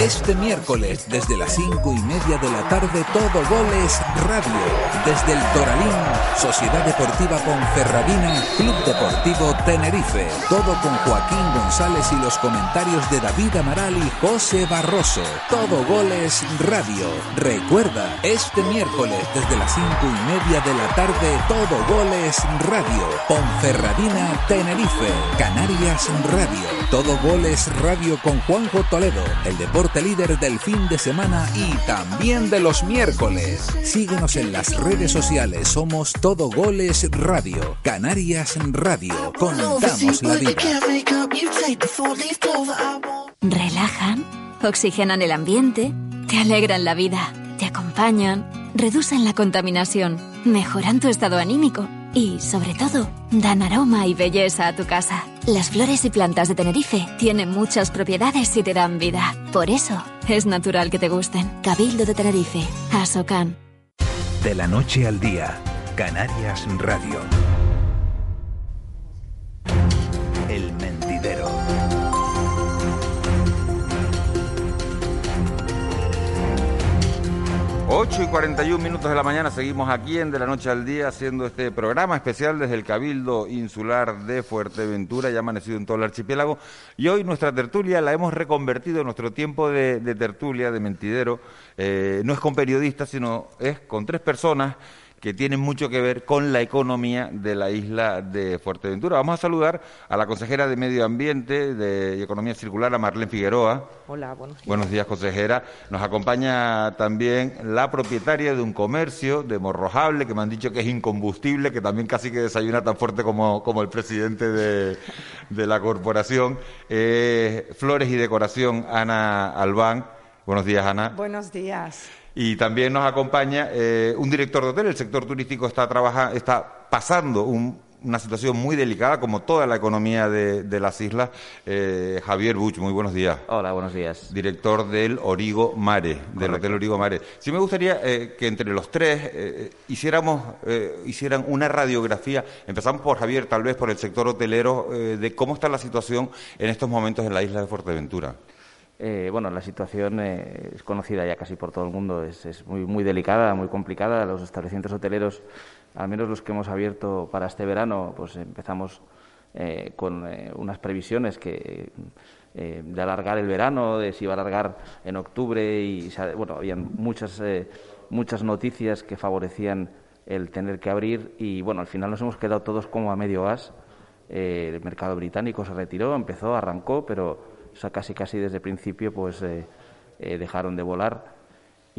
Este miércoles, desde las cinco y media de la tarde, todo goles radio. Desde el Toralín, Sociedad Deportiva Ponferradina, Club Deportivo Tenerife. Todo con Joaquín González y los comentarios de David Amaral y José Barroso. Todo goles radio. Recuerda, este miércoles, desde las cinco y media de la tarde, todo goles radio. Ponferradina, Tenerife. Canarias Radio. Todo goles radio con Juanjo Toledo. El deporte líder del fin de semana y también de los miércoles. Síguenos en las redes sociales. Somos Todo Goles Radio. Canarias Radio. Contamos la vida. Relajan, oxigenan el ambiente, te alegran la vida, te acompañan, reducen la contaminación, mejoran tu estado anímico y, sobre todo, dan aroma y belleza a tu casa. Las flores y plantas de Tenerife tienen muchas propiedades y te dan vida. Por eso, es natural que te gusten. Cabildo de Tenerife, Asocan. De la noche al día, Canarias Radio. 8 y 41 minutos de la mañana seguimos aquí en De la Noche al Día haciendo este programa especial desde el Cabildo Insular de Fuerteventura, ya amanecido en todo el archipiélago. Y hoy nuestra tertulia la hemos reconvertido, nuestro tiempo de, tertulia, de mentidero, eh, no es con periodistas, sino es con tres personas que tienen mucho que ver con la economía de la isla de Fuerteventura. Vamos a saludar a la consejera de Medio Ambiente de y Economía Circular, a Marlene Figueroa. Hola, buenos días. Buenos días, consejera. Nos acompaña también la propietaria de un comercio de morrojable, que me han dicho que es incombustible, que también casi que desayuna tan fuerte como, como el presidente de, la corporación. Flores y Decoración, Ana Albán. Buenos días, Ana. Buenos días. Y también nos acompaña eh, un director de hotel. El sector turístico está, está pasando un una situación muy delicada, como toda la economía de, las islas. Eh, Javier Buch, muy buenos días. Hola, buenos días. Director del Origo Mare, del Hotel Origo Mare. Sí me gustaría eh, que entre los tres eh, hiciéramos, hicieran una radiografía. Empezamos por Javier, tal vez por el sector hotelero, de cómo está la situación en estos momentos en la isla de Fuerteventura. Bueno, la situación es conocida ya casi por todo el mundo, es, es, muy, muy delicada, muy complicada. Los establecimientos hoteleros al menos los que hemos abierto para este verano, pues empezamos eh, con eh, unas previsiones que eh, de alargar el verano, de si iba a alargar en octubre y bueno, había muchas muchas noticias que favorecían el tener que abrir y bueno, al final nos hemos quedado todos como a medio gas. el mercado británico se retiró, empezó, arrancó, pero casi casi desde el principio pues dejaron de volar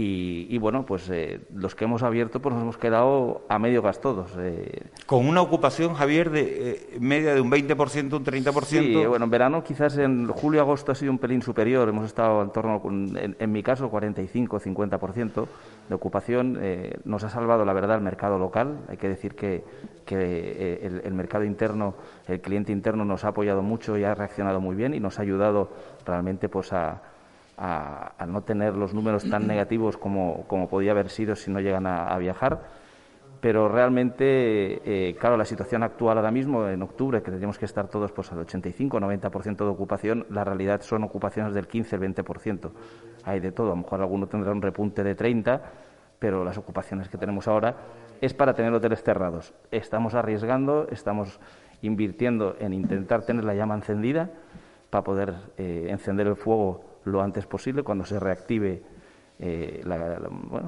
y, bueno, pues eh, los que hemos abierto pues nos hemos quedado a medio gas todos. Eh. Con una ocupación, Javier, de eh, media de un 20%, un 30%. Sí, bueno, en verano quizás en julio agosto ha sido un pelín superior. Hemos estado en torno, en, en mi caso, 45-50% de ocupación. nos ha salvado, la verdad, el mercado local. Hay que decir que, que el, el mercado interno, el cliente interno nos ha apoyado mucho y ha reaccionado muy bien y nos ha ayudado realmente pues a a, no tener los números tan *clears throat* negativos como, como, podía haber sido si no llegan a, viajar. Pero realmente, eh, claro, la situación actual ahora mismo, en octubre, que tendríamos que estar todos pues, al 85-90% de ocupación, la realidad son ocupaciones del 15-20%. Hay de todo, a lo mejor alguno tendrá un repunte de 30%, pero las ocupaciones que tenemos ahora es para tener hoteles cerrados. Estamos arriesgando, estamos invirtiendo en intentar tener la llama encendida para poder eh, encender el fuego lo antes posible cuando se reactive eh,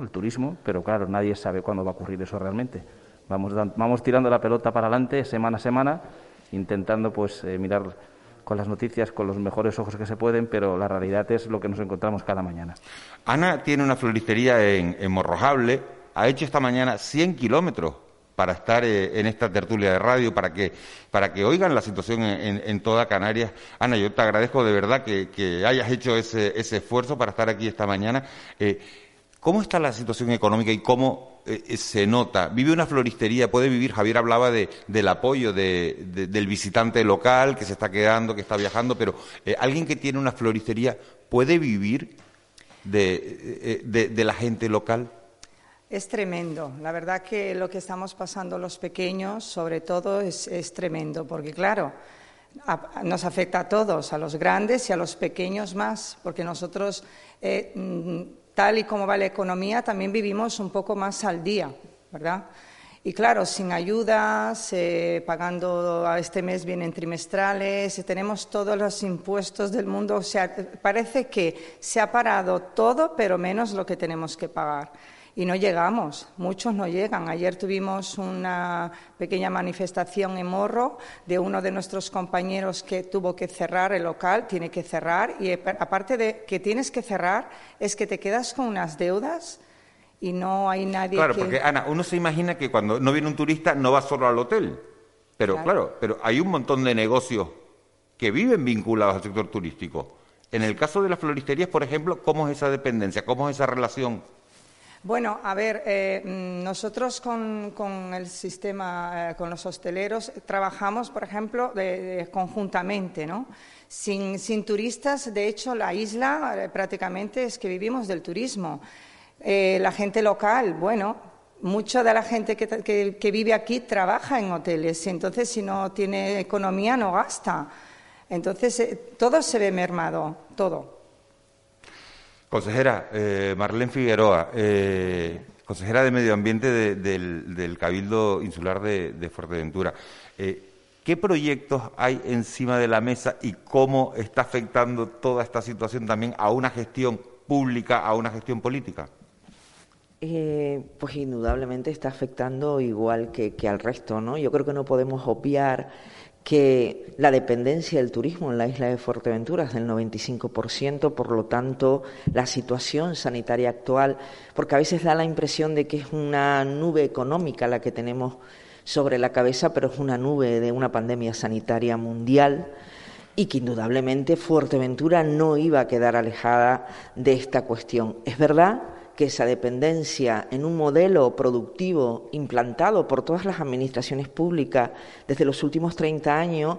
el turismo, pero claro, nadie sabe cuándo va a ocurrir eso realmente. Vamos, vamos tirando la pelota para adelante semana a semana, intentando pues eh, mirar con las noticias con los mejores ojos que se pueden, pero la realidad es lo que nos encontramos cada mañana. Ana tiene una floristería en, en Morrojable, ha hecho esta mañana 100 kilómetros para estar eh, en esta tertulia de radio, para que, para que oigan la situación en, toda Canarias. Ana, yo te agradezco de verdad que, hayas hecho ese, esfuerzo para estar aquí esta mañana. Eh, ¿Cómo está la situación económica y cómo eh, se nota? ¿Vive una floristería? ¿Puede vivir? Javier hablaba de, del apoyo del visitante local que se está quedando, que está viajando, pero ¿alguien que tiene una floristería puede vivir de la gente local? Es tremendo. La verdad que lo que estamos pasando los pequeños, sobre todo, es, tremendo, porque claro, nos afecta a todos, a los grandes y a los pequeños más, porque nosotros, eh, mm, tal y como va la economía, también vivimos un poco más al día, ¿verdad? Y claro, sin ayudas, pagando a este mes vienen trimestrales, tenemos todos los impuestos del mundo, o sea, parece que se ha parado todo, pero menos lo que tenemos que pagar y no llegamos, muchos no llegan. Ayer tuvimos una pequeña manifestación en Morro de uno de nuestros compañeros que tuvo que cerrar el local, tiene que cerrar y aparte de que tienes que cerrar es que te quedas con unas deudas y no hay nadie Claro, porque Ana, uno se imagina que cuando no viene un turista no va solo al hotel, pero claro, claro pero hay un montón de negocios que viven vinculados al sector turístico. En el caso de las floristerías, por ejemplo, ¿cómo es esa dependencia? ¿Cómo es esa relación? Bueno, a ver, eh, nosotros con, el sistema, eh, con los hosteleros, trabajamos, por ejemplo, conjuntamente, ¿no? Sin, turistas, de hecho, la isla eh, prácticamente es que vivimos del turismo. la gente local, bueno, mucha de la gente que, que, vive aquí trabaja en hoteles, entonces si no tiene economía no gasta. Entonces todo se ve mermado, todo. Consejera, eh, Marlene Figueroa, eh, consejera de Medio Ambiente del, Cabildo Insular de, Fuerteventura. Eh, ¿Qué proyectos hay encima de la mesa y cómo está afectando toda esta situación también a una gestión pública, a una gestión política? pues indudablemente está afectando igual que, que al resto, ¿no? Yo creo que no podemos obviar que la dependencia del turismo en la isla de Fuerteventura es del 95%, por lo tanto, la situación sanitaria actual, porque a veces da la impresión de que es una nube económica la que tenemos sobre la cabeza, pero es una nube de una pandemia sanitaria mundial y que indudablemente Fuerteventura no iba a quedar alejada de esta cuestión. Es verdad que esa dependencia en un modelo productivo implantado por todas las administraciones públicas desde los últimos 30 años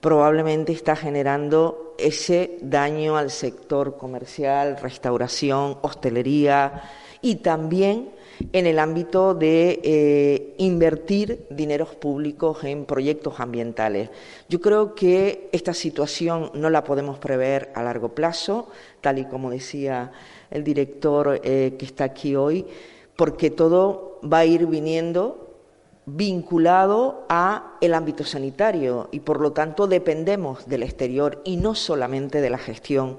probablemente está generando ese daño al sector comercial, restauración, hostelería y también en el ámbito de eh, invertir dineros públicos en proyectos ambientales. Yo creo que esta situación no la podemos prever a largo plazo, tal y como decía el director eh, que está aquí hoy, porque todo va a ir viniendo vinculado a el ámbito sanitario y por lo tanto dependemos del exterior y no solamente de la gestión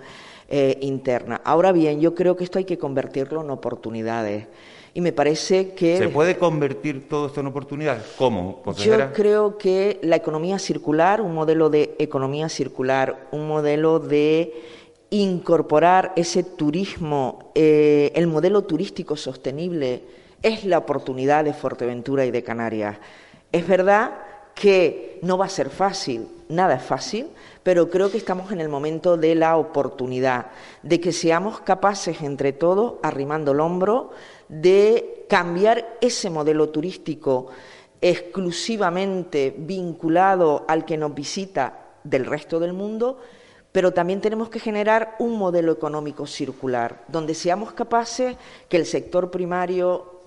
eh, interna. Ahora bien, yo creo que esto hay que convertirlo en oportunidades y me parece que se puede convertir todo esto en oportunidades. ¿Cómo? Yo creo que la economía circular, un modelo de economía circular, un modelo de incorporar ese turismo, eh, el modelo turístico sostenible es la oportunidad de Fuerteventura y de Canarias. Es verdad que no va a ser fácil, nada es fácil, pero creo que estamos en el momento de la oportunidad, de que seamos capaces entre todos, arrimando el hombro, de cambiar ese modelo turístico exclusivamente vinculado al que nos visita del resto del mundo, pero también tenemos que generar un modelo económico circular, donde seamos capaces que el sector primario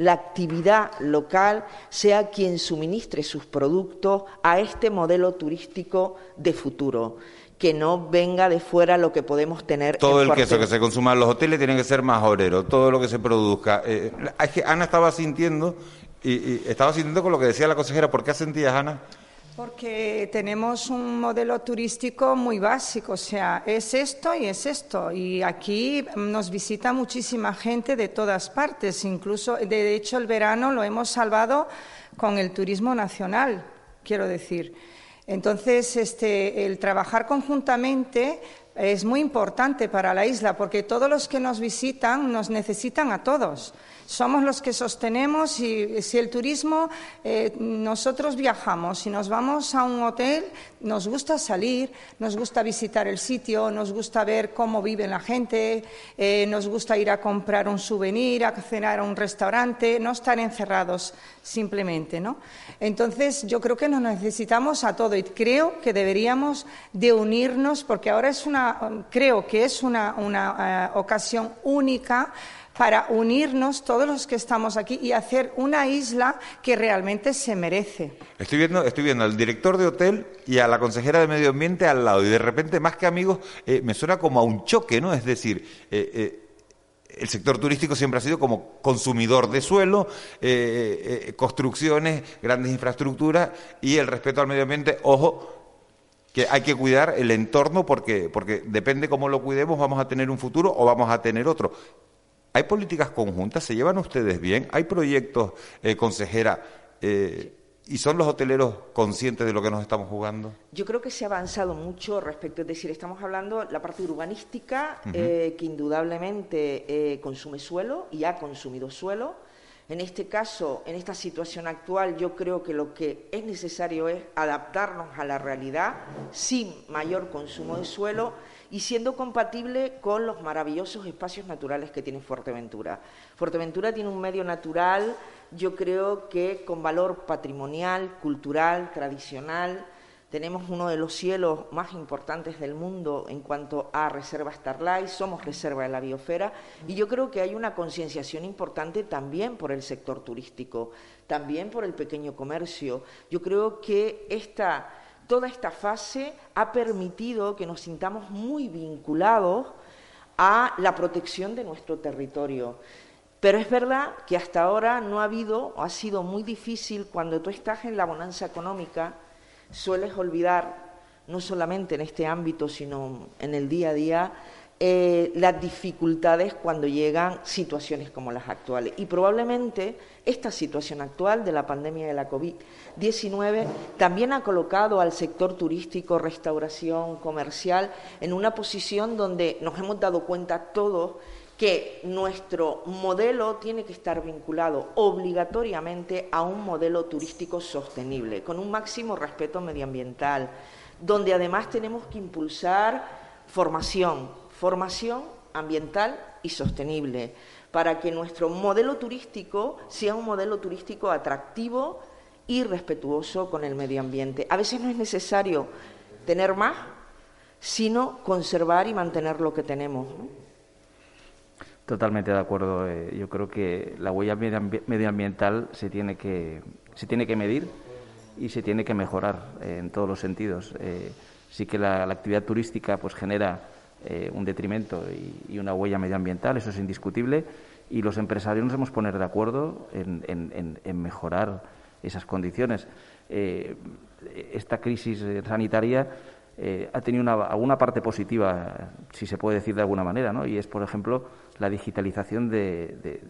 la actividad local sea quien suministre sus productos a este modelo turístico de futuro que no venga de fuera lo que podemos tener. Todo el queso que se consuma en los hoteles tiene que ser más obrero, todo lo que se produzca. Eh, que Ana estaba sintiendo, y, y, estaba sintiendo con lo que decía la consejera. ¿Por qué sentías, Ana? Porque tenemos un modelo turístico muy básico, o sea, es esto y es esto. Y aquí nos visita muchísima gente de todas partes, incluso, de hecho, el verano lo hemos salvado con el turismo nacional, quiero decir. Entonces, este, el trabajar conjuntamente es muy importante para la isla, porque todos los que nos visitan nos necesitan a todos somos los que sostenemos y si el turismo, eh, nosotros viajamos, si nos vamos a un hotel, nos gusta salir, nos gusta visitar el sitio, nos gusta ver cómo vive la gente, eh, nos gusta ir a comprar un souvenir, a cenar a un restaurante, no estar encerrados simplemente, ¿no? Entonces, yo creo que nos necesitamos a todo y creo que deberíamos de unirnos porque ahora es una, creo que es una, una eh, ocasión única para unirnos todos los que estamos aquí y hacer una isla que realmente se merece. Estoy viendo, estoy viendo al director de hotel y a la consejera de medio ambiente al lado y de repente, más que amigos, eh, me suena como a un choque, ¿no? Es decir, eh, eh, el sector turístico siempre ha sido como consumidor de suelo, construcciones, grandes infraestructuras y el respeto al medio ambiente. Ojo, que hay que cuidar el entorno porque, porque depende cómo lo cuidemos, vamos a tener un futuro o vamos a tener otro. ¿Hay políticas conjuntas? ¿Se llevan ustedes bien? ¿Hay proyectos, eh, consejera? Eh, ¿Y son los hoteleros conscientes de lo que nos estamos jugando? Yo creo que se ha avanzado mucho respecto, es decir, estamos hablando de la parte urbanística, eh, que indudablemente consume suelo y ha consumido suelo. En este caso, en esta situación actual, yo creo que lo que es necesario es adaptarnos a la realidad sin mayor consumo de suelo y siendo compatible con los maravillosos espacios naturales que tiene Fuerteventura. Fuerteventura tiene un medio natural, yo creo que con valor patrimonial, cultural, tradicional. Tenemos uno de los cielos más importantes del mundo en cuanto a reserva Starlight, somos reserva de la biosfera y yo creo que hay una concienciación importante también por el sector turístico, también por el pequeño comercio. Yo creo que esta toda esta fase ha permitido que nos sintamos muy vinculados a la protección de nuestro territorio. Pero es verdad que hasta ahora no ha habido, o ha sido muy difícil cuando tú estás en la bonanza económica, sueles olvidar, no solamente en este ámbito, sino en el día a día, eh, las dificultades cuando llegan situaciones como las actuales. Y probablemente esta situación actual de la pandemia de la COVID-19 también ha colocado al sector turístico, restauración, comercial, en una posición donde nos hemos dado cuenta todos que nuestro modelo tiene que estar vinculado obligatoriamente a un modelo turístico sostenible, con un máximo respeto medioambiental, donde además tenemos que impulsar formación, formación ambiental y sostenible, para que nuestro modelo turístico sea un modelo turístico atractivo y respetuoso con el medio ambiente. A veces no es necesario tener más, sino conservar y mantener lo que tenemos. Totalmente de acuerdo. Eh, yo creo que la huella medioambiental se tiene que, se tiene que medir y se tiene que mejorar eh, en todos los sentidos. Eh, sí que la, actividad turística pues genera un detrimento y, una huella medioambiental, eso es indiscutible, y los empresarios nos hemos poner de acuerdo en, mejorar esas condiciones. esta crisis sanitaria ha tenido una, alguna parte positiva, si se puede decir de alguna manera, ¿no? y es, por ejemplo, la digitalización de,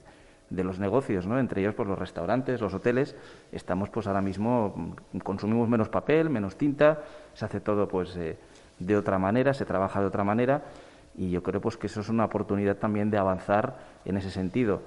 de, los negocios, ¿no? entre ellos pues, los restaurantes, los hoteles. Estamos pues ahora mismo, consumimos menos papel, menos tinta, se hace todo pues eh, de otra manera, se trabaja de otra manera y yo creo pues que eso es una oportunidad también de avanzar en ese sentido.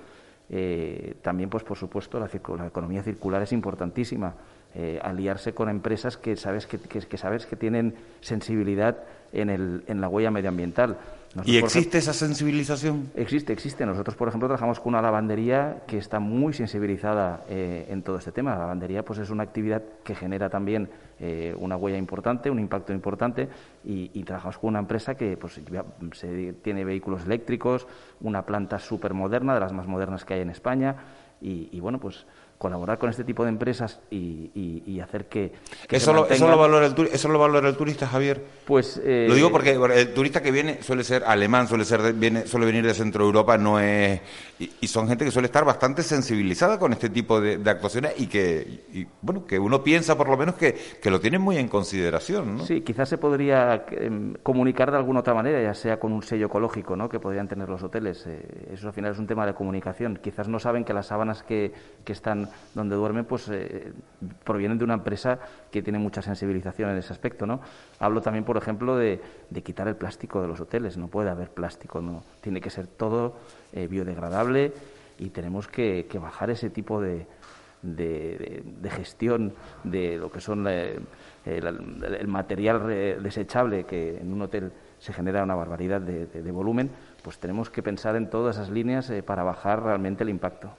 Eh, también, pues por supuesto, la, la, economía circular es importantísima. Eh, aliarse con empresas que sabes que, que, sabes que tienen sensibilidad en, el, en la huella medioambiental. ¿Y existe esa sensibilización? Existe, existe. Nosotros, por ejemplo, trabajamos con una lavandería que está muy sensibilizada eh, en todo este tema. La lavandería pues, es una actividad que genera también eh, una huella importante, un impacto importante, y, trabajamos con una empresa que pues, se, tiene vehículos eléctricos, una planta súper moderna, de las más modernas que hay en España, y, y bueno, pues colaborar con este tipo de empresas y, hacer que, eso, lo, eso, lo valora el, eso lo valora el turista Javier pues eh, lo digo porque el turista que viene suele ser alemán suele ser viene suele venir de Centro Europa no es y, son gente que suele estar bastante sensibilizada con este tipo de, actuaciones y que bueno que uno piensa por lo menos que, que lo tienen muy en consideración ¿no? sí quizás se podría em, comunicar de alguna otra manera ya sea con un sello ecológico ¿no? que podrían tener los hoteles eh, eso al final es un tema de comunicación quizás no saben que las sábanas que, que están donde duermen, pues eh, provienen de una empresa que tiene mucha sensibilización en ese aspecto, ¿no? Hablo también, por ejemplo, de, quitar el plástico de los hoteles. No puede haber plástico, no. Tiene que ser todo eh, biodegradable y tenemos que, bajar ese tipo de, de, gestión de lo que son eh, el, material desechable que en un hotel se genera una barbaridad de volumen pues tenemos que pensar en todas esas líneas eh, para bajar realmente el impacto.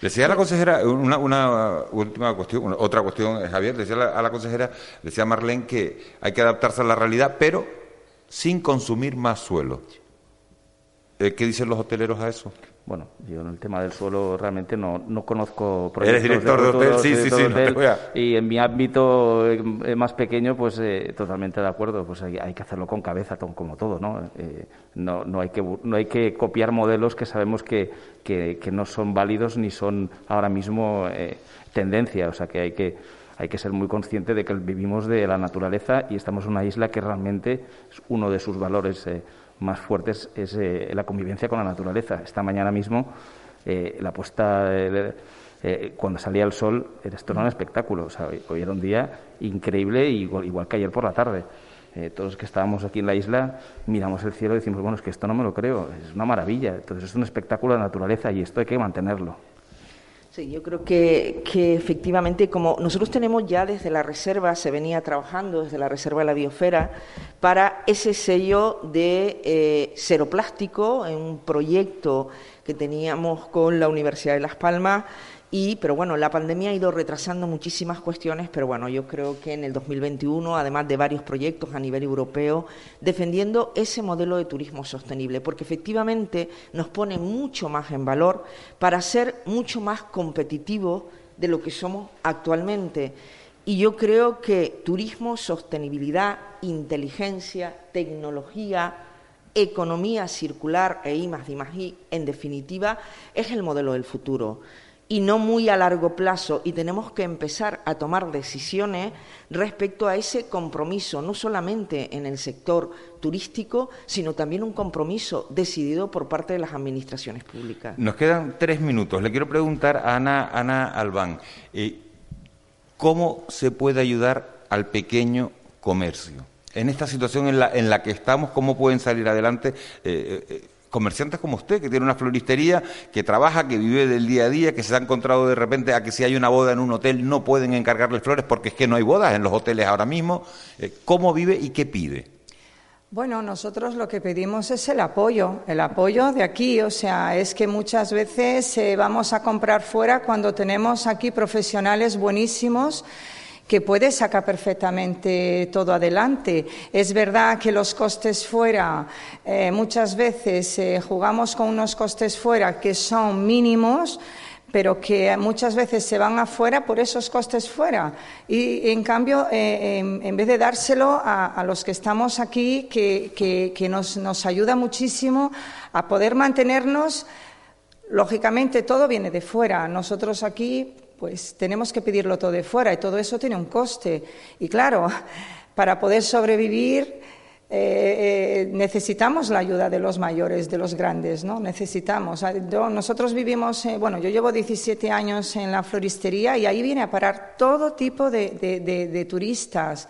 Decía la consejera, una, última cuestión, otra cuestión, Javier, decía a la consejera, decía Marlene que hay que adaptarse a la realidad, pero sin consumir más suelo. Eh, ¿Qué dicen los hoteleros a eso? Bueno, yo en el tema del suelo realmente no, no conozco proyectos. Eres director de, hotel, sí, sí, sí. Y en mi ámbito eh, más pequeño, pues eh, totalmente de acuerdo. Pues hay, hay, que hacerlo con cabeza, como todo, ¿no? Eh, no, no, hay que, no hay que copiar modelos que sabemos que, que, que no son válidos ni son ahora mismo tendencia. O sea, que hay que hay que ser muy consciente de que vivimos de la naturaleza y estamos en una isla que realmente es uno de sus valores más fuertes es eh, la convivencia con la naturaleza. Esta mañana mismo, eh, la puesta, eh, cuando salía el sol, esto era un espectáculo. O sea, hoy, era un día increíble, igual, igual que ayer por la tarde. todos los que estábamos aquí en la isla miramos el cielo y decimos, bueno, es que esto no me lo creo, es una maravilla. Entonces es un espectáculo de naturaleza y esto hay que mantenerlo. Sí, yo creo que, efectivamente, como nosotros tenemos ya desde la reserva, se venía trabajando desde la reserva de la biosfera, para ese sello de eh, cero plástico, en un proyecto que teníamos con la Universidad de Las Palmas y, pero bueno, la pandemia ha ido retrasando muchísimas cuestiones, pero bueno, yo creo que en el 2021, además de varios proyectos a nivel europeo, defendiendo ese modelo de turismo sostenible, porque efectivamente nos pone mucho más en valor para ser mucho más competitivos de lo que somos actualmente. Y yo creo que turismo, sostenibilidad, inteligencia, tecnología, economía circular e I más I, en definitiva, es el modelo del futuro y no muy a largo plazo y tenemos que empezar a tomar decisiones respecto a ese compromiso, no solamente en el sector turístico, sino también un compromiso decidido por parte de las administraciones públicas. Nos quedan tres minutos. Le quiero preguntar a Ana, Ana Albán, eh, ¿cómo se puede ayudar al pequeño comercio? En esta situación en la, en la que estamos, ¿cómo pueden salir adelante? Eh, eh, comerciantes como usted, que tiene una floristería, que trabaja, que vive del día a día, que se ha encontrado de repente a que si hay una boda en un hotel no pueden encargarle flores porque es que no hay bodas en los hoteles ahora mismo. Eh, ¿Cómo vive y qué pide? Bueno, nosotros lo que pedimos es el apoyo, el apoyo de aquí. O sea, es que muchas veces eh, vamos a comprar fuera cuando tenemos aquí profesionales buenísimos que puede sacar perfectamente todo adelante. Es verdad que los costes fuera, eh, muchas veces eh, jugamos con unos costes fuera que son mínimos, pero que muchas veces se van afuera por esos costes fuera. Y en cambio, eh, en, vez de dárselo a, los que estamos aquí, que, nos, nos, ayuda muchísimo a poder mantenernos, lógicamente todo viene de fuera. Nosotros aquí, pues tenemos que pedirlo todo de fuera y todo eso tiene un coste. Y claro, para poder sobrevivir eh, eh, necesitamos la ayuda de los mayores, de los grandes, ¿no? Necesitamos. Ah, nosotros vivimos, eh, bueno, yo llevo 17 años en la floristería y ahí viene a parar todo tipo de, turistas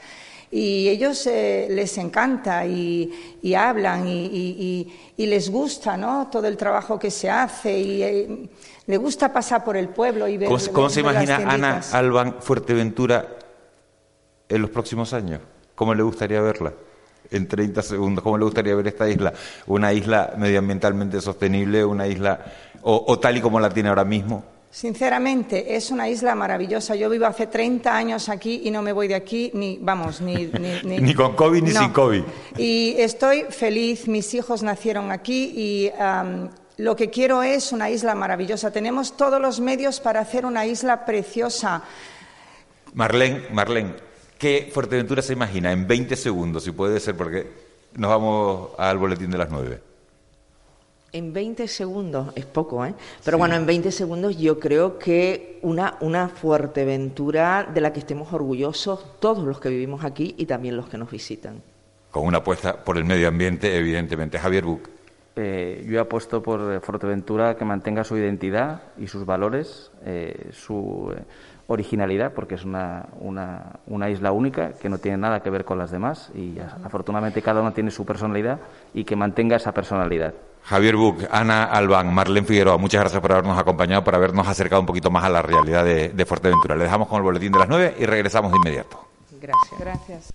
y ellos les encanta y, hablan y, les gusta ¿no? todo el trabajo que se hace y le gusta pasar por el pueblo y ver. ¿Cómo, cómo se imagina Ana Alban Fuerteventura en los próximos años? ¿Cómo le gustaría verla? en 30 segundos. ¿Cómo le gustaría ver esta isla? ¿Una isla medioambientalmente sostenible? ¿Una isla o, tal y como la tiene ahora mismo? Sinceramente, es una isla maravillosa. Yo vivo hace 30 años aquí y no me voy de aquí ni, vamos, ni... *laughs* Ni, con COVID ni sin COVID. Y estoy feliz, mis hijos nacieron aquí y lo que quiero es una isla maravillosa. Tenemos todos los medios para hacer una isla preciosa. Marlene, Marlene, ¿Qué Fuerteventura se imagina en 20 segundos, si puede ser, porque nos vamos al boletín de las 9? En 20 segundos, es poco, ¿eh? Pero bueno, en 20 segundos yo creo que una, una Fuerteventura de la que estemos orgullosos todos los que vivimos aquí y también los que nos visitan. Con una apuesta por el medio ambiente, evidentemente. Javier Buc. Eh, yo he apuesto por Fuerteventura que mantenga su identidad y sus valores, eh, su originalidad, porque es una, una, una, isla única que no tiene nada que ver con las demás y afortunadamente cada uno tiene su personalidad y que mantenga esa personalidad. Javier Buc, Ana Albán, Marlene Figueroa, muchas gracias por habernos acompañado, por habernos acercado un poquito más a la realidad de, de Fuerteventura. Le dejamos con el boletín de las nueve y regresamos de inmediato. Gracias. Gracias.